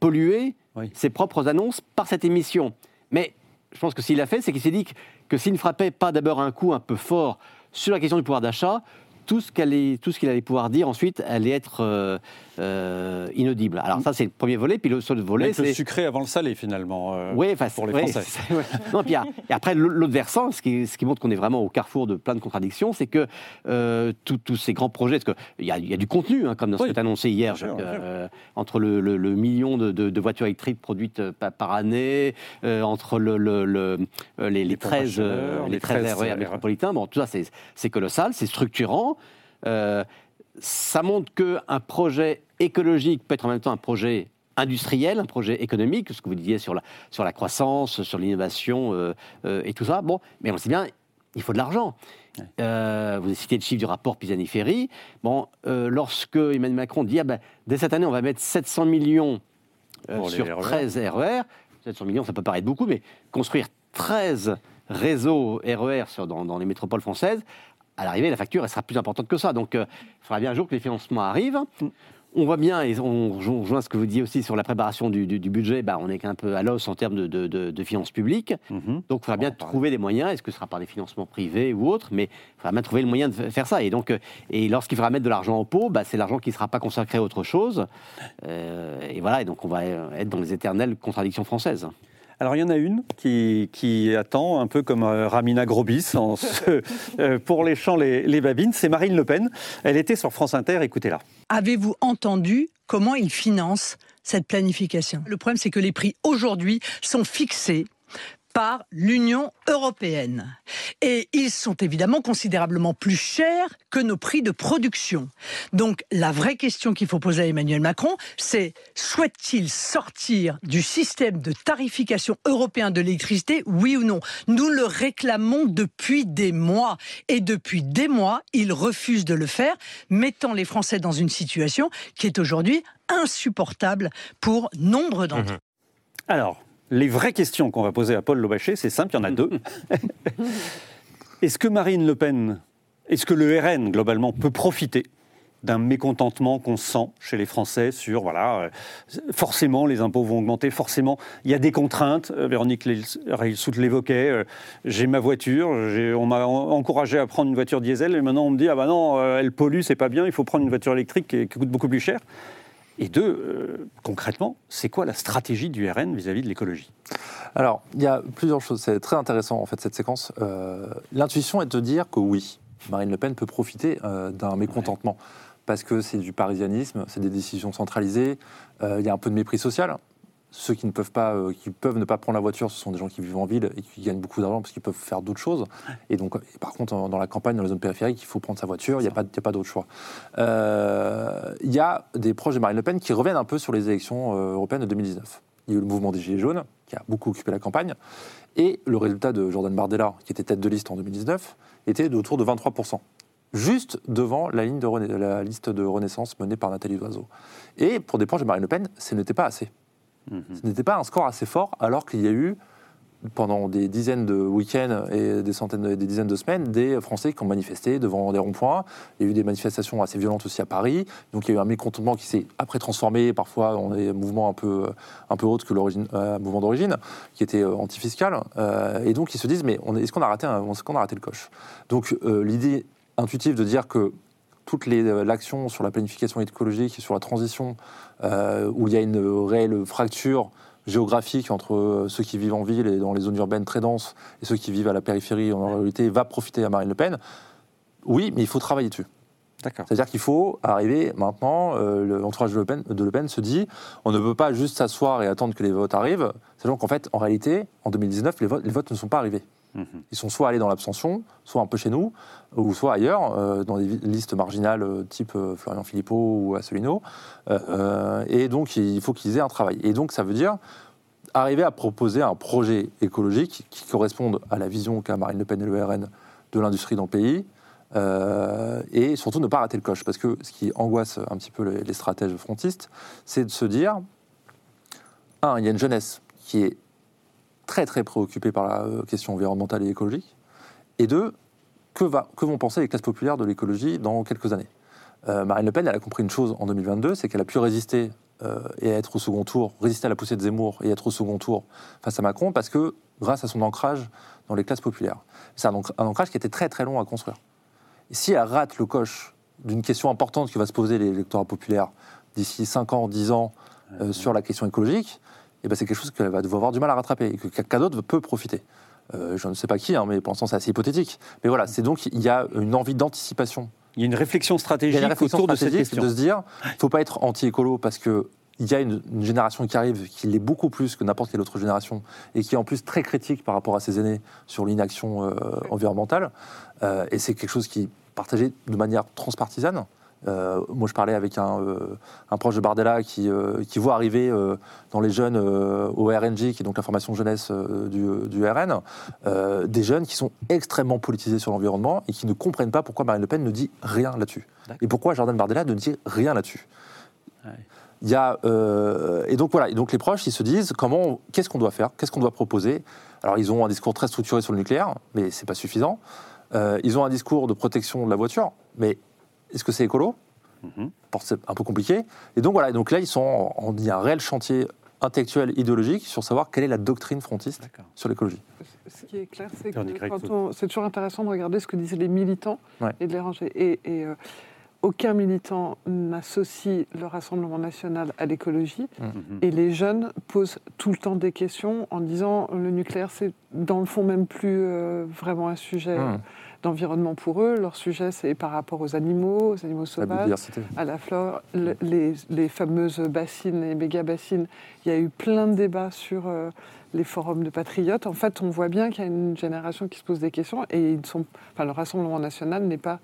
pollué Oui. ses propres annonces par cette émission. Mais je pense que s'il l'a fait, c'est qu'il s'est dit que, que s'il ne frappait pas d'abord un coup un peu fort sur la question du pouvoir d'achat, tout ce qu'elle est- tout ce qu'il allait pouvoir dire ensuite allait être euh, euh, inaudible. Alors ça, c'est le premier volet. Puis le seul volet, Mettre le c'est sucré avant le salé, finalement. euh, oui, pour les Français. c'est- ouais. Non, puis il y a- et après, l'autre versant, ce qui, ce qui montre qu'on est vraiment au carrefour de plein de contradictions, c'est que euh, tous ces grands projets, parce qu'il y, y a du contenu, hein, comme dans ce Oui. as annoncé hier, Bien bien entre le, le- le million de, de- de voitures électriques produites par, par année, entre le, le- le- les, les Les pompes à 13, euh, chaleur, les les 13 13 RER métropolitains, bon, tout ça, c'est c'est colossal, c'est structurant. Euh, ça montre qu'un projet écologique peut être en même temps un projet industriel, un projet économique, ce que vous disiez sur la, sur la croissance, sur l'innovation euh, euh, et tout ça. Bon, mais on sait bien, il faut de l'argent. Euh, vous avez cité le chiffre du rapport Pisani-Ferry. Bon, lorsque Emmanuel Macron dit, ah ben, dès cette année, on va mettre 700 millions sur RER. 13 RER, 700 millions, ça peut paraître beaucoup, mais construire 13 réseaux RER sur- dans, dans les métropoles françaises, à l'arrivée, la facture, elle sera plus importante que ça. Donc, euh, il faudra bien un jour que les financements arrivent. On voit bien, et on rejoint ce que vous disiez aussi sur la préparation du, du- du budget, bah, on est un peu à l'os en termes de, de- de- de finances publiques. Mhm. Donc, il faudra bien trouver des moyens. Est-ce que ce sera par des financements privés ou autres? Mais il faudra bien trouver le moyen de faire ça. Et donc, euh, et lorsqu'il faudra mettre de l'argent au pot, bah, c'est l'argent qui ne sera pas consacré à autre chose. Euh, et voilà. Et donc, on va être dans les éternelles contradictions françaises. Alors il y en a une qui, qui attend, un peu comme euh, Ramina Grobis, en ce- euh, pour les champs, les, les babines, c'est Marine Le Pen. Elle était sur France Inter, écoutez-la. Avez-vous entendu comment ils financent cette planification? Le problème, c'est que les prix aujourd'hui sont fixés par l'Union européenne. Et ils sont évidemment considérablement plus chers que nos prix de production. Donc la vraie question qu'il faut poser à Emmanuel Macron, c'est souhaite-t-il sortir du système de tarification européen de l'électricité, oui ou non? Nous le réclamons depuis des mois. Et depuis des mois, il refuse de le faire, mettant les Français dans une situation qui est aujourd'hui insupportable pour nombre d'entre eux. Alors, les vraies questions qu'on va poser à Paul Lobaché, c'est simple, il y en a deux. est-ce que Marine Le Pen, est-ce que le RN, globalement, peut profiter d'un mécontentement qu'on sent chez les Français sur, voilà, euh, forcément les impôts vont augmenter, forcément il y a des contraintes, Euh, Véronique Reilsout l'évoquait, euh, j'ai ma voiture, on m'a en- encouragé à prendre une voiture diesel, et maintenant on me dit, ah bah non, elle pollue, c'est pas bien, il faut prendre une voiture électrique qui, qui coûte beaucoup plus cher. Et deux, euh, concrètement, c'est quoi la stratégie du RN vis-à-vis de l'écologie? Alors, il y a plusieurs choses. C'est très intéressant, en fait, cette séquence. Euh, L'intuition est de dire que oui, Marine Le Pen peut profiter euh, d'un mécontentement. Parce que c'est du parisianisme, c'est des décisions centralisées, il y a un peu de mépris social. Ceux qui ne peuvent pas, euh, qui peuvent ne pas prendre la voiture, ce sont des gens qui vivent en ville et qui gagnent beaucoup d'argent parce qu'ils peuvent faire d'autres choses. Et donc, et par contre, dans la campagne, dans les zones périphériques, il faut prendre sa voiture, il n'y a pas, a pas d'autre choix. Euh, Il y a des proches de Marine Le Pen qui reviennent un peu sur les élections euh, européennes de 2019. Il y a eu le mouvement des Gilets jaunes qui a beaucoup occupé la campagne. Et le résultat de Jordan Bardella, qui était tête de liste en 2019, était d'autour de 23%. Juste devant la, ligne de René- la liste de Renaissance menée par Nathalie Loiseau. Et pour des proches de Marine Le Pen, ce n'était pas assez. Ce n'était pas un score assez fort, alors qu'il y a eu, pendant des dizaines de week-ends et des centaines, des dizaines de semaines, des Français qui ont manifesté devant des ronds-points. Il y a eu des manifestations assez violentes aussi à Paris. Donc il y a eu un mécontentement qui s'est après transformé parfois en des mouvements un peu, un peu autres que l'origine, euh, mouvement d'origine, qui était euh, antifiscal. Euh, et donc ils se disent, mais est-ce qu'on a, raté un- a raté le coche? Donc euh, l'idée intuitif de dire que toute l'action sur la planification écologique et sur la transition, où il y a une réelle fracture géographique entre euh, ceux qui vivent en ville et dans les zones urbaines très denses et ceux qui vivent à la périphérie en réalité, va profiter à Marine Le Pen. Oui, mais il faut travailler dessus. C'est-à-dire qu'il faut arriver maintenant, euh, le- l'entourage de Le, Pen, de Le Pen se dit, on ne peut pas juste s'asseoir et attendre que les votes arrivent, sachant qu'en fait, en réalité, en 2019, les votes, les votes ne sont pas arrivés. Mhm. Ils sont soit allés dans l'abstention, soit un peu chez nous, ou soit ailleurs, euh, dans des listes marginales euh, type euh, Florian Philippot ou Asselineau. Et donc, il faut qu'ils aient un travail. Et donc, ça veut dire arriver à proposer un projet écologique qui corresponde à la vision qu'a Marine Le Pen et le RN de l'industrie dans le pays, et surtout ne pas rater le coche. Parce que ce qui angoisse un petit peu les, les stratèges frontistes, c'est de se dire, un, il y a une jeunesse qui est très très préoccupée par la euh, question environnementale et écologique, et deux, que, va, que vont penser les classes populaires de l'écologie dans quelques années? Euh, Marine Le Pen, elle a compris une chose en 2022, c'est qu'elle a pu résister euh, et être au second tour, résister à la poussée de Zemmour et être au second tour face à Macron, parce que grâce à son ancrage dans les classes populaires. C'est un, ancr- un ancrage qui était très très long à construire. Et si elle rate le coche d'une question importante que va se poser l'électorat populaire d'ici 5 ans, 10 ans euh, sur la question écologique, eh ben c'est quelque chose qu'elle va devoir avoir du mal à rattraper et que quelqu'un d'autre peut profiter. Euh, je ne sais pas qui, hein, mais pour l'instant c'est assez hypothétique. Mais voilà, c'est donc il y a une envie d'anticipation Il y a une réflexion stratégique a une réflexion autour de cette stratégique question. de se dire, il ne faut pas être anti-écolo parce que il y a une, une génération qui arrive qui l'est beaucoup plus que n'importe quelle autre génération et qui est en plus très critique par rapport à ses aînés sur l'inaction euh, environnementale. Euh, et c'est quelque chose qui est partagé de manière transpartisane. Euh, moi, je parlais avec un, euh, un proche de Bardella qui, euh, qui voit arriver dans les jeunes au RNJ, qui est donc la formation jeunesse du, du RN, des jeunes qui sont extrêmement politisés sur l'environnement et qui ne comprennent pas pourquoi Marine Le Pen ne dit rien là-dessus. Et pourquoi Jordan Bardella ne dit rien là-dessus. Il y a, et donc voilà, et donc les proches, ils se disent comment, qu'est-ce qu'on doit faire, qu'est-ce qu'on doit proposer? Alors ils ont un discours très structuré sur le nucléaire, mais c'est pas suffisant. Ils ont un discours de protection de la voiture, mais est-ce que c'est écolo? Mhm. C'est un peu compliqué. Et donc voilà, et donc là ils sont, il y a un réel chantier intellectuel, idéologique sur savoir quelle est la doctrine frontiste sur l'écologie. Ce qui est clair, c'est que on- c'est toujours intéressant de regarder ce que disaient les militants Ouais. et de les ranger. Et, et, euh, aucun militant n'associe le Rassemblement national à l'écologie. Mhm. Et les jeunes posent tout le temps des questions en disant le nucléaire, c'est dans le fond même plus euh, vraiment un sujet Mmh. D'environnement pour eux. Leur sujet, c'est par rapport aux animaux, aux animaux sauvages à la flore, le- les, les fameuses bassines, les méga bassines. Il y a eu plein de débats sur euh, les forums de patriotes. En fait, on voit bien qu'il y a une génération qui se pose des questions et ils sont, enfin, le Rassemblement national n'est pas,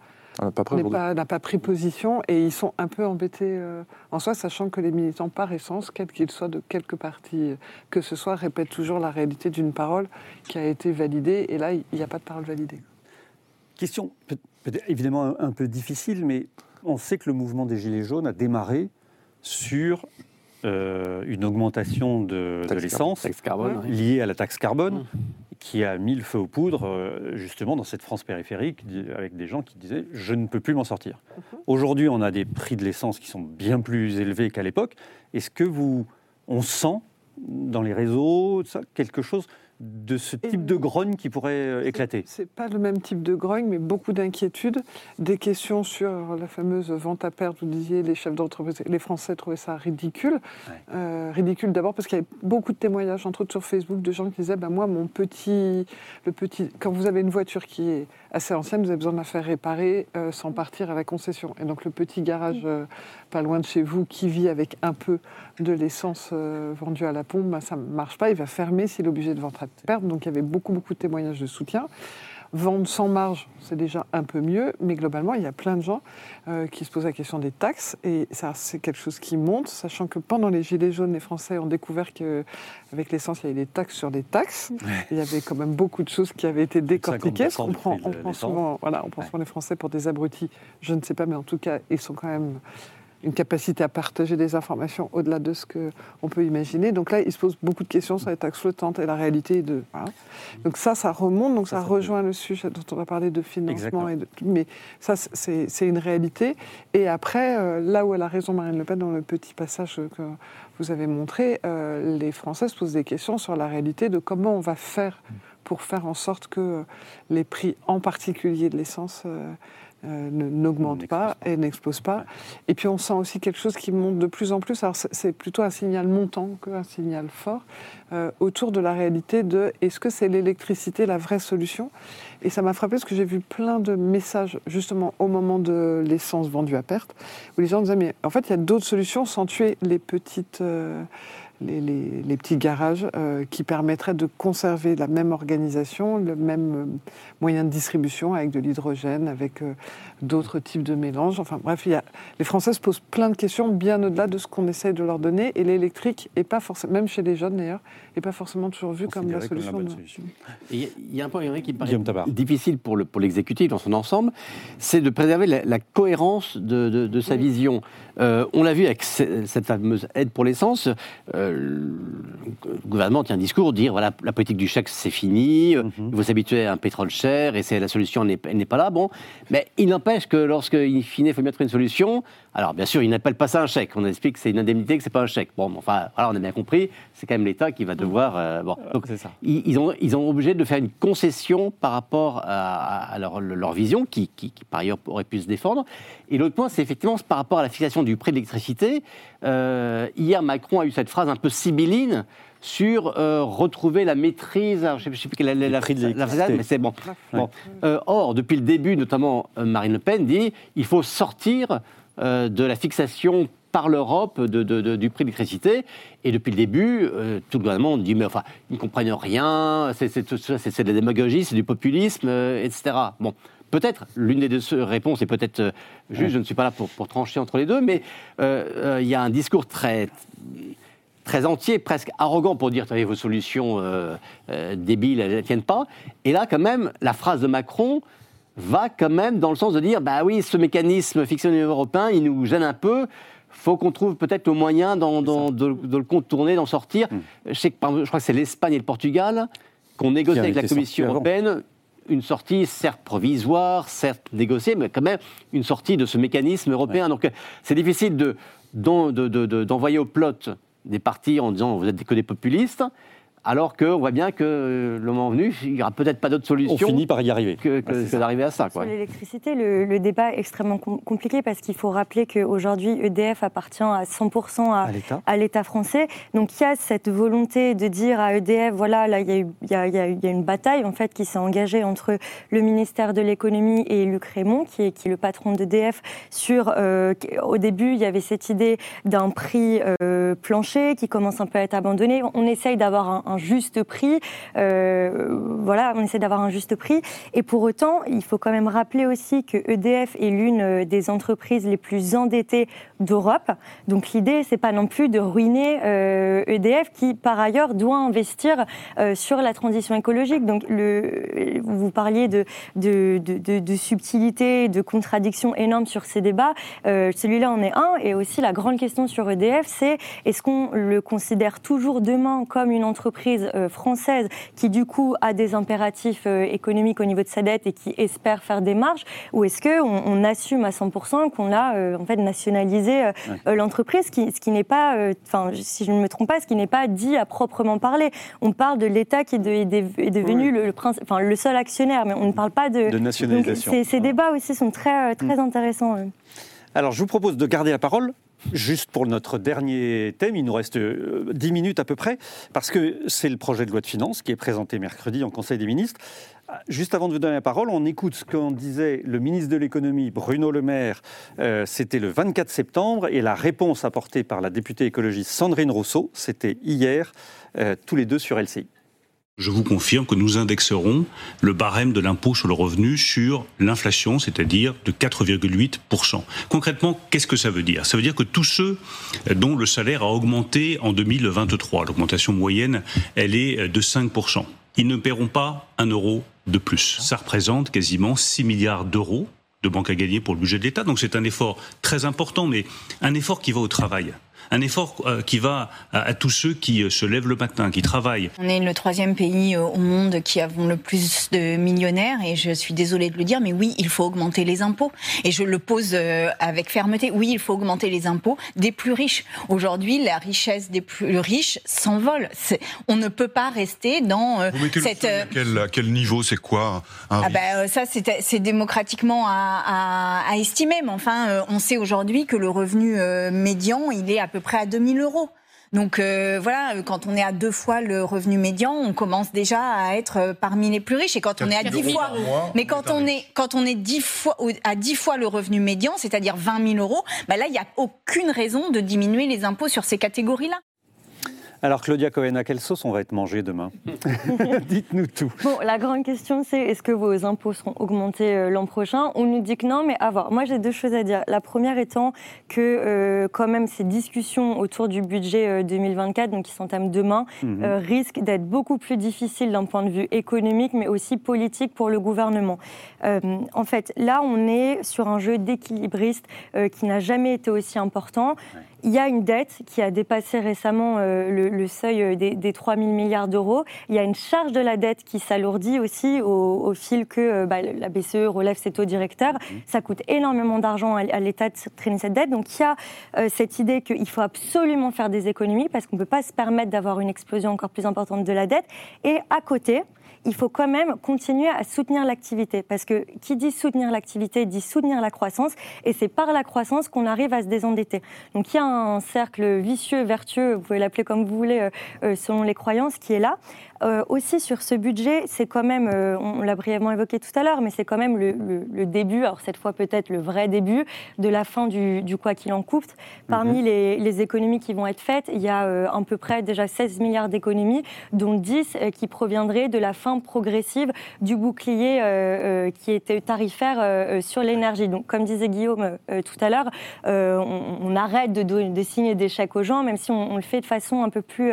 n'a pas, n'a pas pris position et ils sont un peu embêtés euh, en soi, sachant que les militants, par essence, quels qu'ils soient de quelque parti que ce soit, répètent toujours la réalité d'une parole qui a été validée et là, il n'y a pas de parole validée. Question évidemment un, peu difficile, mais on sait que le mouvement des Gilets jaunes a démarré sur euh, une augmentation de, l'essence carbone. liée à la taxe carbone, Mmh. qui a mis le feu aux poudres euh, justement dans cette France périphérique, avec des gens qui disaient je ne peux plus m'en sortir. Aujourd'hui, on a des prix de l'essence qui sont bien plus élevés qu'à l'époque. Est-ce que vous, on sent dans les réseaux ça, quelque chose de ce type de grogne qui pourrait euh, éclater C'est pas le même type de grogne, mais beaucoup d'inquiétudes, des questions sur la fameuse vente à perte. Vous disiez, les chefs d'entreprise, les Français trouvaient ça ridicule. Euh, ridicule d'abord parce qu'il y avait beaucoup de témoignages, entre autres sur Facebook, de gens qui disaient, bah, moi, mon petit, le petit, quand vous avez une voiture qui est assez ancienne, vous avez besoin de la faire réparer euh, sans partir à la concession. Et donc le petit garage euh, pas loin de chez vous qui vit avec un peu de l'essence euh, vendue à la pompe, bah, ça ne marche pas, il va fermer s'il est obligé de vendre à perte. Donc il y avait beaucoup, beaucoup de témoignages de soutien. Vendre sans marge, c'est déjà un peu mieux, mais globalement, il y a plein de gens euh, qui se posent la question des taxes, et ça, c'est quelque chose qui monte, sachant que pendant les Gilets jaunes, les Français ont découvert qu'avec l'essence, il y avait des taxes sur des taxes. Il y avait quand même beaucoup de choses qui avaient été décortiquées. 50% On prend, on prend l'essence. souvent, voilà, on prend souvent les Français pour des abrutis, je ne sais pas, mais en tout cas, ils sont quand même une capacité à partager des informations au-delà de ce qu'on peut imaginer. Donc là, il se pose beaucoup de questions sur les taxes flottantes et la réalité de... voilà. Donc ça, ça remonte, donc ça, rejoint le sujet dont on va parler de financement. Et de, mais ça, c'est une réalité. Et après, euh, là où elle a raison Marine Le Pen, dans le petit passage que vous avez montré, euh, les Français se posent des questions sur la réalité de comment on va faire pour faire en sorte que les prix, en particulier de l'essence, euh, n'augmente pas et n'explose pas. Et puis on sent aussi quelque chose qui monte de plus en plus. Alors c'est- c'est plutôt un signal montant qu'un signal fort euh, autour de la réalité de est-ce que c'est l'électricité la vraie solution? Et ça m'a frappé parce que j'ai vu plein de messages justement au moment de l'essence vendue à perte où les gens disaient mais en fait il y a d'autres solutions sans tuer les petites euh, les, les- les petits garages euh, qui permettraient de conserver la même organisation, le même euh, moyen de distribution avec de l'hydrogène, avec euh, d'autres types de mélanges. Enfin bref, il y a, les Français se posent plein de questions bien au-delà de ce qu'on essaye de leur donner. Et l'électrique, est pas forcément, même chez les jeunes d'ailleurs, n'est pas forcément toujours vu comme la Considéré comme la solution. Il y a- il y a un point qui me paraît difficile pour le- pour l'exécutif dans son ensemble, c'est de préserver la, la cohérence de, de- de sa vision. Euh, on l'a vu avec ce- cette fameuse aide pour l'essence. euh, le gouvernement tient un discours, dire voilà, la politique du chèque c'est fini, euh, il faut s'habituer à un pétrole cher et c'est la solution n'est pas là. Bon, mais il n'empêche que lorsque in fine il faut bien trouver une solution, alors bien sûr il n'appelle pas ça un chèque. On explique que c'est une indemnité, que c'est pas un chèque. Bon, enfin voilà, on a bien compris. C'est quand même l'État qui va devoir. euh, bon, donc ça. ils, ils ont, ils ont obligé de faire une concession par rapport à, à leur, leur vision, qui, qui, qui, par ailleurs aurait pu se défendre. Et l'autre point, c'est effectivement par rapport à la fixation du prix de l'électricité. Euh, hier, Macron a eu cette phrase un peu sibylline sur euh, retrouver la maîtrise. alors, je ne sais plus quelle est la, la, l'électricité. mais c'est bon. bon. Euh, or, depuis le début, notamment euh, Marine Le Pen dit il faut sortir de la fixation par l'Europe de- de- de- du prix de l'électricité. Et depuis le début, euh, tout le gouvernement dit mais enfin, ils ne comprennent rien, c'est de la démagogie, c'est du populisme, euh, etc. Bon. Peut-être, l'une des deux réponses est peut-être euh, juste, je ne suis pas là pour, pour trancher entre les deux, mais euh, euh, il y a un discours très, très entier, presque arrogant pour dire, savez, vos solutions euh, euh, débiles, elles ne tiennent pas. Et là, quand même, la phrase de Macron va quand même dans le sens de dire, bah oui, ce mécanisme fixé au niveau européen, il nous gêne un peu. faut qu'on trouve peut-être le moyen de, de le contourner, d'en sortir. Je, sais que, par exemple, je crois que c'est l'Espagne et le Portugal qu'on négocie avec la Commission avant. Une sortie, certes provisoire, certes négociée, mais quand même une sortie de ce mécanisme européen. Donc euh, c'est difficile de- d'en- de- de- de- d'envoyer au plot des partis en disant vous êtes que des populistes, alors qu'on voit bien que euh, le moment venu, il n'y aura peut-être pas d'autre On solution finit par y arriver. que, que- ça. d'arriver à ça. Quoi. Sur l'électricité, le, le débat est extrêmement com- compliqué parce qu'il faut rappeler qu'aujourd'hui, EDF appartient à 100% à, À l'État. français. Donc il y a cette volonté de dire à EDF, voilà, là, il y a, y y y une bataille en fait qui s'est engagée entre le ministère de l'économie et Luc Raymond, qui est, qui est le patron d'EDF, sur, euh, au début, il y avait cette idée d'un prix euh, plancher qui commence un peu à être abandonné. On essaye d'avoir un, un juste prix. euh, voilà, on essaie d'avoir un juste prix. Et pour autant, il faut quand même rappeler aussi que EDF est l'une euh, des entreprises les plus endettées d'Europe. Donc l'idée, c'est pas non plus de ruiner euh, EDF, qui par ailleurs doit investir euh, sur la transition écologique. Donc le, vous parliez de, de, de, subtilité, de contradictions énormes sur ces débats. Euh, Celui-là en est un. Et aussi la grande question sur EDF, c'est est-ce qu'on le considère toujours demain comme une entreprise française qui du coup a des impératifs économiques au niveau de sa dette et qui espère faire des marges, ou est-ce qu'on on assume à 100% qu'on a euh, en fait nationalisé euh, euh, l'entreprise, ce qui, ce qui n'est pas, euh, enfin si je ne me trompe pas, ce qui n'est pas dit à proprement parler. On parle de l'État qui est, de- est de- est devenu le, seul actionnaire, mais on ne parle pas de, De nationalisation. Donc, ces, ces débats aussi sont très, très intéressants. euh. Alors, je vous propose de garder la parole. Juste pour notre dernier thème, il nous reste euh, 10 minutes à peu près, parce que c'est le projet de loi de finances qui est présenté mercredi en Conseil des ministres. Juste avant de vous donner la parole, on écoute ce qu'en disait le ministre de l'économie, Bruno Le Maire. Euh, c'était le 24 septembre, et la réponse apportée par la députée écologiste Sandrine Rousseau, c'était hier, euh, tous les deux sur LCI. Je vous confirme que nous indexerons le barème de l'impôt sur le revenu sur l'inflation, c'est-à-dire de 4,8%. Concrètement, qu'est-ce que ça veut dire? Ça veut dire que tous ceux dont le salaire a augmenté en 2023, l'augmentation moyenne, elle est de 5%, ils ne paieront pas un euro de plus. Ça représente quasiment 6 milliards d'euros de banque à gagner pour le budget de l'État. Donc c'est un effort très important, mais un effort qui va au travail. Un effort euh, qui va à, à tous ceux qui euh, se lèvent le matin, qui travaillent. On est le troisième pays euh, au monde qui avons le plus de millionnaires et je suis désolée de le dire, mais oui, il faut augmenter les impôts. Et je le pose euh, avec fermeté. Oui, il faut augmenter les impôts des plus riches. Aujourd'hui, la richesse des plus riches s'envole. On ne peut pas rester dans euh, Vous mettez le cette... seuil à quel, à quel niveau? C'est quoi un Ah ben, euh, ça, c'est c'est démocratiquement à, à- à estimer. Mais enfin, euh, on sait aujourd'hui que le revenu euh, médian, il est à peu près à 2000 euros. Donc euh, voilà, euh, quand on est à deux fois le revenu médian, on commence déjà à être euh, parmi les plus riches. Et quand on est à 4 dix 000 fois, mois, mais quand on est quand on est dix fois à 10 fois le revenu médian, c'est-à-dire 20 000 euros, bah là il n'y a aucune raison de diminuer les impôts sur ces catégories-là. Alors, Claudia Cohen, à quelle sauce on va être mangé demain Dites-nous tout. Bon, la grande question, c'est est-ce que vos impôts seront augmentés euh, l'an prochain? On nous dit que non, mais à voir. Moi, j'ai deux choses à dire. La première étant que, euh, quand même, ces discussions autour du budget euh, 2024, donc qui s'entament demain, Mhm. euh, risquent d'être beaucoup plus difficiles d'un point de vue économique, mais aussi politique pour le gouvernement. Euh, en fait, là, on est sur un jeu d'équilibriste euh, qui n'a jamais été aussi important. Il y a une dette qui a dépassé récemment euh, le, le seuil euh, des, des 3 000 milliards d'euros. Il y a une charge de la dette qui s'alourdit aussi au, au fil que euh, bah, la BCE relève ses taux directeurs. Ça coûte énormément d'argent à, à l'État de traîner cette dette. Donc il y a euh, cette idée qu'il faut absolument faire des économies parce qu'on ne peut pas se permettre d'avoir une explosion encore plus importante de la dette. Et à côté, il faut quand même continuer à soutenir l'activité. Parce que qui dit soutenir l'activité dit soutenir la croissance. Et c'est par la croissance qu'on arrive à se désendetter. Donc il y a un cercle vicieux, vertueux, vous pouvez l'appeler comme vous voulez, euh, euh, selon les croyances, qui est là. Euh, aussi sur ce budget, c'est quand même, euh, on l'a brièvement évoqué tout à l'heure, mais c'est quand même le, le- le début, alors cette fois peut-être le vrai début, de la fin du, du quoi qu'il en coûte. Parmi les, les économies qui vont être faites, il y a euh, à peu près déjà 16 milliards d'économies, dont 10 euh, qui proviendraient de la fin progressive du bouclier qui était tarifaire sur l'énergie. Donc comme disait Guillaume tout à l'heure, on, on arrête de, signer des chèques aux gens, même si on, on le fait de façon un peu plus,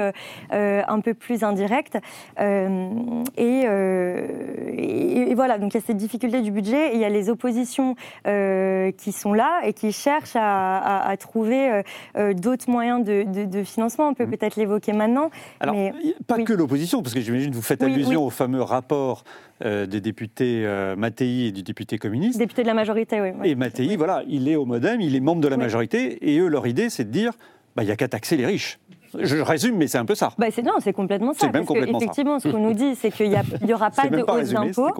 un peu plus indirecte. Euh, et, euh, et- et voilà, donc il y a cette difficulté du budget, et il y a les oppositions euh, qui sont là et qui cherchent à, à- à trouver d'autres moyens de, de- de financement. On peut peut-être l'évoquer maintenant. Alors, mais, pas oui. que l'opposition, parce que j'imagine que vous faites Oui, allusion oui. au fameux rapport des députés Mattei et du député communiste. député de la majorité, oui. Et Mattei, voilà, il est au modem, il est membre de la majorité, et eux, leur idée, c'est de dire, bah, il n'y a qu'à taxer les riches. Je résume, mais c'est un peu ça. Bah, c'est non, c'est complètement ça. C'est même que, complètement ça. effectivement, ce qu'on nous dit, c'est qu'il n'y aura pas de hausse d'impôts.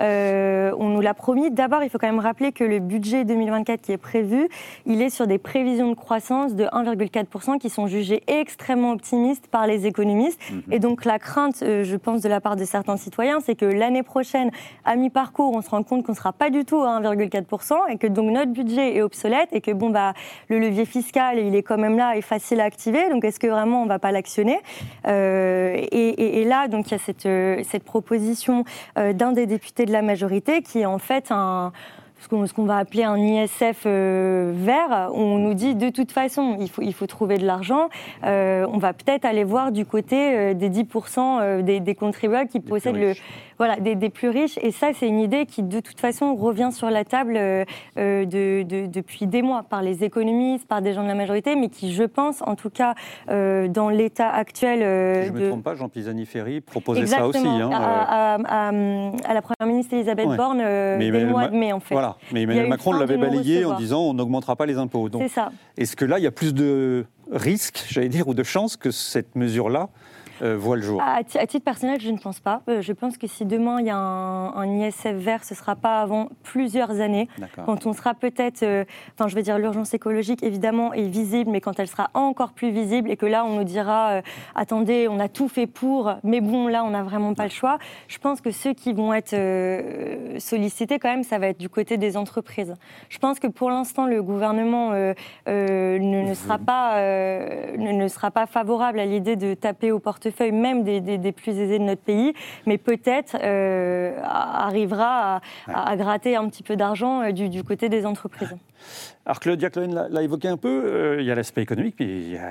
Euh, on nous l'a promis. D'abord, il faut quand même rappeler que le budget 2024 qui est prévu, il est sur des prévisions de croissance de 1,4% qui sont jugées extrêmement optimistes par les économistes. Mhm. Et donc la crainte, euh, je pense, de la part de certains citoyens, c'est que l'année prochaine, à mi-parcours, on se rend compte qu'on ne sera pas du tout à 1,4% et que donc notre budget est obsolète et que bon, bah, le levier fiscal, il est quand même là et facile à activer. Donc est-ce que vraiment on ne va pas l'actionner Euh, et, et- et là, donc il y a cette, euh, cette proposition euh, d'un des députés de la majorité qui est en fait un ce qu'on va appeler un ISF euh, vert, où on nous dit de toute façon, il faut, il faut trouver de l'argent. Euh, on va peut-être aller voir du côté euh, des 10% euh, des, des contribuables qui possèdent le, voilà, des, des plus riches. Et ça, c'est une idée qui, de toute façon, revient sur la table euh, euh, de- de- depuis des mois par les économistes, par des gens de la majorité, mais qui, je pense, en tout cas, euh, dans l'état actuel euh, Si je ne de, me trompe pas, Jean Pisani-Ferry proposait ça aussi. Hein, à, à- à- à la première ministre Elisabeth Ouais. Borne dès le mois Ma- de mai, en fait. Voilà, mais Emmanuel Macron l'avait balayé en disant on n'augmentera pas les impôts. C'est ça. est-ce que là, il y a plus de risques, j'allais dire, ou de chances que cette mesure-là euh, voit le jour À, ti- à titre personnel, je ne pense pas. Euh, je pense que si demain il y a un, un ISF vert, ce ne sera pas avant plusieurs années. Quand on sera peut-être, euh, enfin je veux dire, l'urgence écologique évidemment est visible, mais quand elle sera encore plus visible et que là on nous dira, euh, attendez, on a tout fait pour, mais bon là on n'a vraiment pas le choix. Je pense que ceux qui vont être sollicités quand même, ça va être du côté des entreprises. Je pense que pour l'instant le gouvernement ne, ne sera pas, ne, ne sera pas favorable à l'idée de taper au portefeuille même des, des- des plus aisés de notre pays, mais peut-être euh, arrivera à, à- à gratter un petit peu d'argent euh, du, du côté des entreprises. Alors Claudia Cohen l'a évoqué un peu, euh, il y a l'aspect économique, puis il y a,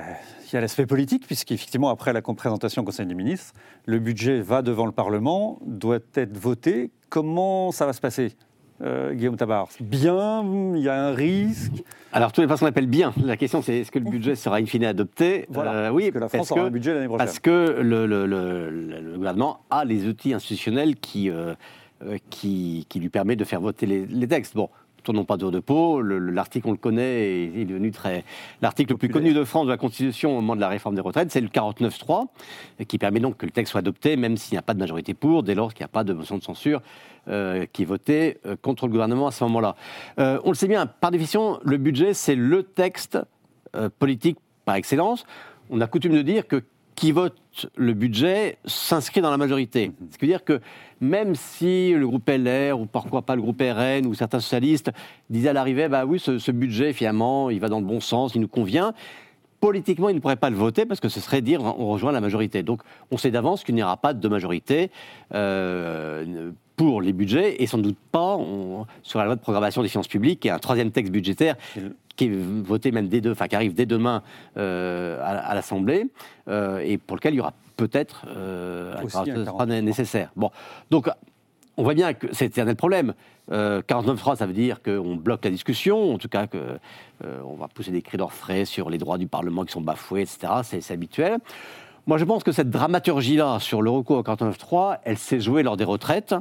il y a l'aspect politique, puisqu'effectivement, après la présentation au Conseil des ministres, le budget va devant le Parlement, doit être voté. Comment ça va se passer? Euh, Guillaume Tabar Bien Il y a un risque Alors, toutes les façons, on appelle bien. La question, c'est est-ce que le budget sera in fine adopté? Voilà. Euh, Oui, Parce que la France aura un budget l'année prochaine. Parce que le, le- le- le- le gouvernement a les outils institutionnels qui, euh, euh, qui, qui lui permettent de faire voter les, les textes. Bon, tournons pas de peau. le- le- L'article, on le connaît, il est devenu très. L'article le plus connu de France de la Constitution au moment de la réforme des retraites, c'est le 49.3, et qui permet donc que le texte soit adopté, même s'il n'y a pas de majorité pour, dès lors qu'il n'y a pas de motion de censure euh, qui est votée euh, contre le gouvernement à ce moment-là. Euh, on le sait bien, par définition, le budget, c'est le texte politique par excellence. On a coutume de dire que qui vote le budget s'inscrit dans la majorité. Ce qui veut dire que même si le groupe LR ou pourquoi pas le groupe RN ou certains socialistes disaient à l'arrivée, bah oui, ce, ce budget finalement, il va dans le bon sens, il nous convient. Politiquement, ils ne pourraient pas le voter parce que ce serait dire on rejoint la majorité. Donc, on sait d'avance qu'il n'y aura pas de majorité euh, pour les budgets et sans doute pas on- sur la loi de programmation des finances publiques, est un troisième texte budgétaire qui est voté même dès deux, enfin qui arrive dès demain euh, à, à l'Assemblée euh, et pour lequel il y aura peut-être euh, un un 49.3 né- nécessaire. Bon, donc on voit bien que c'est éternel problème. Euh, 49.3, ça veut dire qu'on bloque la discussion, en tout cas qu'on va pousser des cris d'orfraie sur les droits du Parlement qui sont bafoués, etc. C'est habituel. Moi, je pense que cette dramaturgie-là sur le recours au 49.3, elle s'est jouée lors des retraites.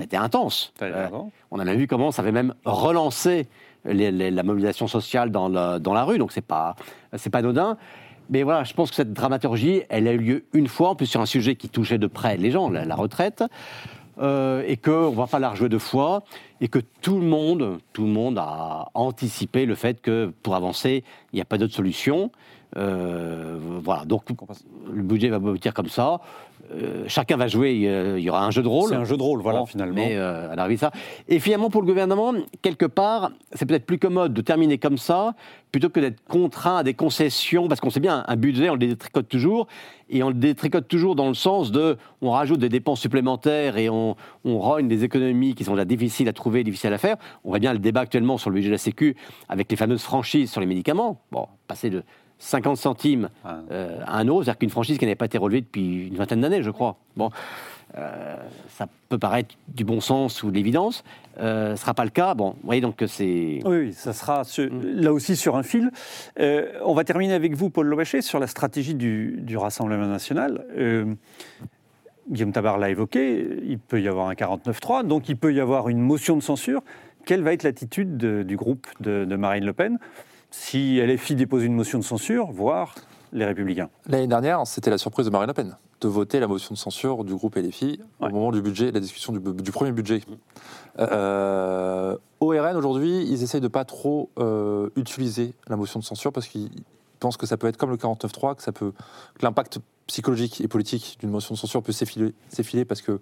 C'était intense. Euh, on a vu comment ça avait même relancé les- les- la mobilisation sociale dans la, dans la rue, donc c'est pas, c'est pas anodin. Mais voilà, je pense que cette dramaturgie, elle a eu lieu une fois, en plus sur un sujet qui touchait de près les gens, la, la retraite, euh, et qu'on ne va pas la rejouer deux fois, et que tout le monde, tout le monde a anticipé le fait que pour avancer, il n'y a pas d'autre solution. Euh, voilà, donc le budget va aboutir comme ça. Euh, chacun va jouer, il y aura un jeu de rôle. C'est un jeu de rôle, voilà, finalement. Mais euh, à ça. Et finalement, pour le gouvernement, quelque part, c'est peut-être plus commode de terminer comme ça, plutôt que d'être contraint à des concessions, parce qu'on sait bien, un budget, on le détricote toujours, et on le détricote toujours dans le sens de, on rajoute des dépenses supplémentaires et on, on rogne des économies qui sont déjà difficiles à trouver, difficiles à faire. On voit bien le débat actuellement sur le budget de la Sécu avec les fameuses franchises sur les médicaments. Bon, passer de 50 centimes euh, à 1 euro, c'est-à-dire qu'une franchise qui n'avait pas été relevée depuis une vingtaine d'années, je crois. Bon, euh, ça peut paraître du bon sens ou de l'évidence. Euh, ce ne sera pas le cas. Bon, vous voyez donc que c'est. Oui, oui, ça sera sur- là aussi sur un fil. Euh, on va terminer avec vous, Paul Lobaché, sur la stratégie du, du Rassemblement national. Guillaume Tabar l'a évoqué, il peut y avoir un 49-3, donc il peut y avoir une motion de censure. Quelle va être l'attitude de- du groupe de, de Marine Le Pen? Si LFI dépose une motion de censure, voire les Républicains L'année dernière, c'était la surprise de Marine Le Pen de voter la motion de censure du groupe LFI au moment du budget, la discussion du, du premier budget. Euh, au RN, aujourd'hui, ils essayent de pas trop euh, utiliser la motion de censure parce qu'ils pensent que ça peut être comme le 49.3, que ça peut, que l'impact psychologique et politique d'une motion de censure peut s'effiler, s'effiler parce que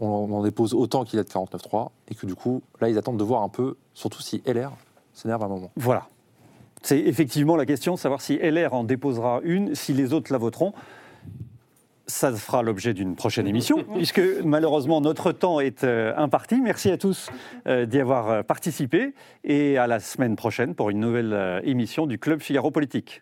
on en dépose autant qu'il y a de 49.3 et que du coup, là, ils attendent de voir un peu, surtout si LR s'énerve à un moment. Voilà. C'est effectivement la question, savoir si LR en déposera une, si les autres la voteront. Ça fera l'objet d'une prochaine émission, puisque malheureusement notre temps est euh, imparti. Merci à tous euh, d'y avoir euh, participé et à la semaine prochaine pour une nouvelle euh, émission du Club Figaro Politique.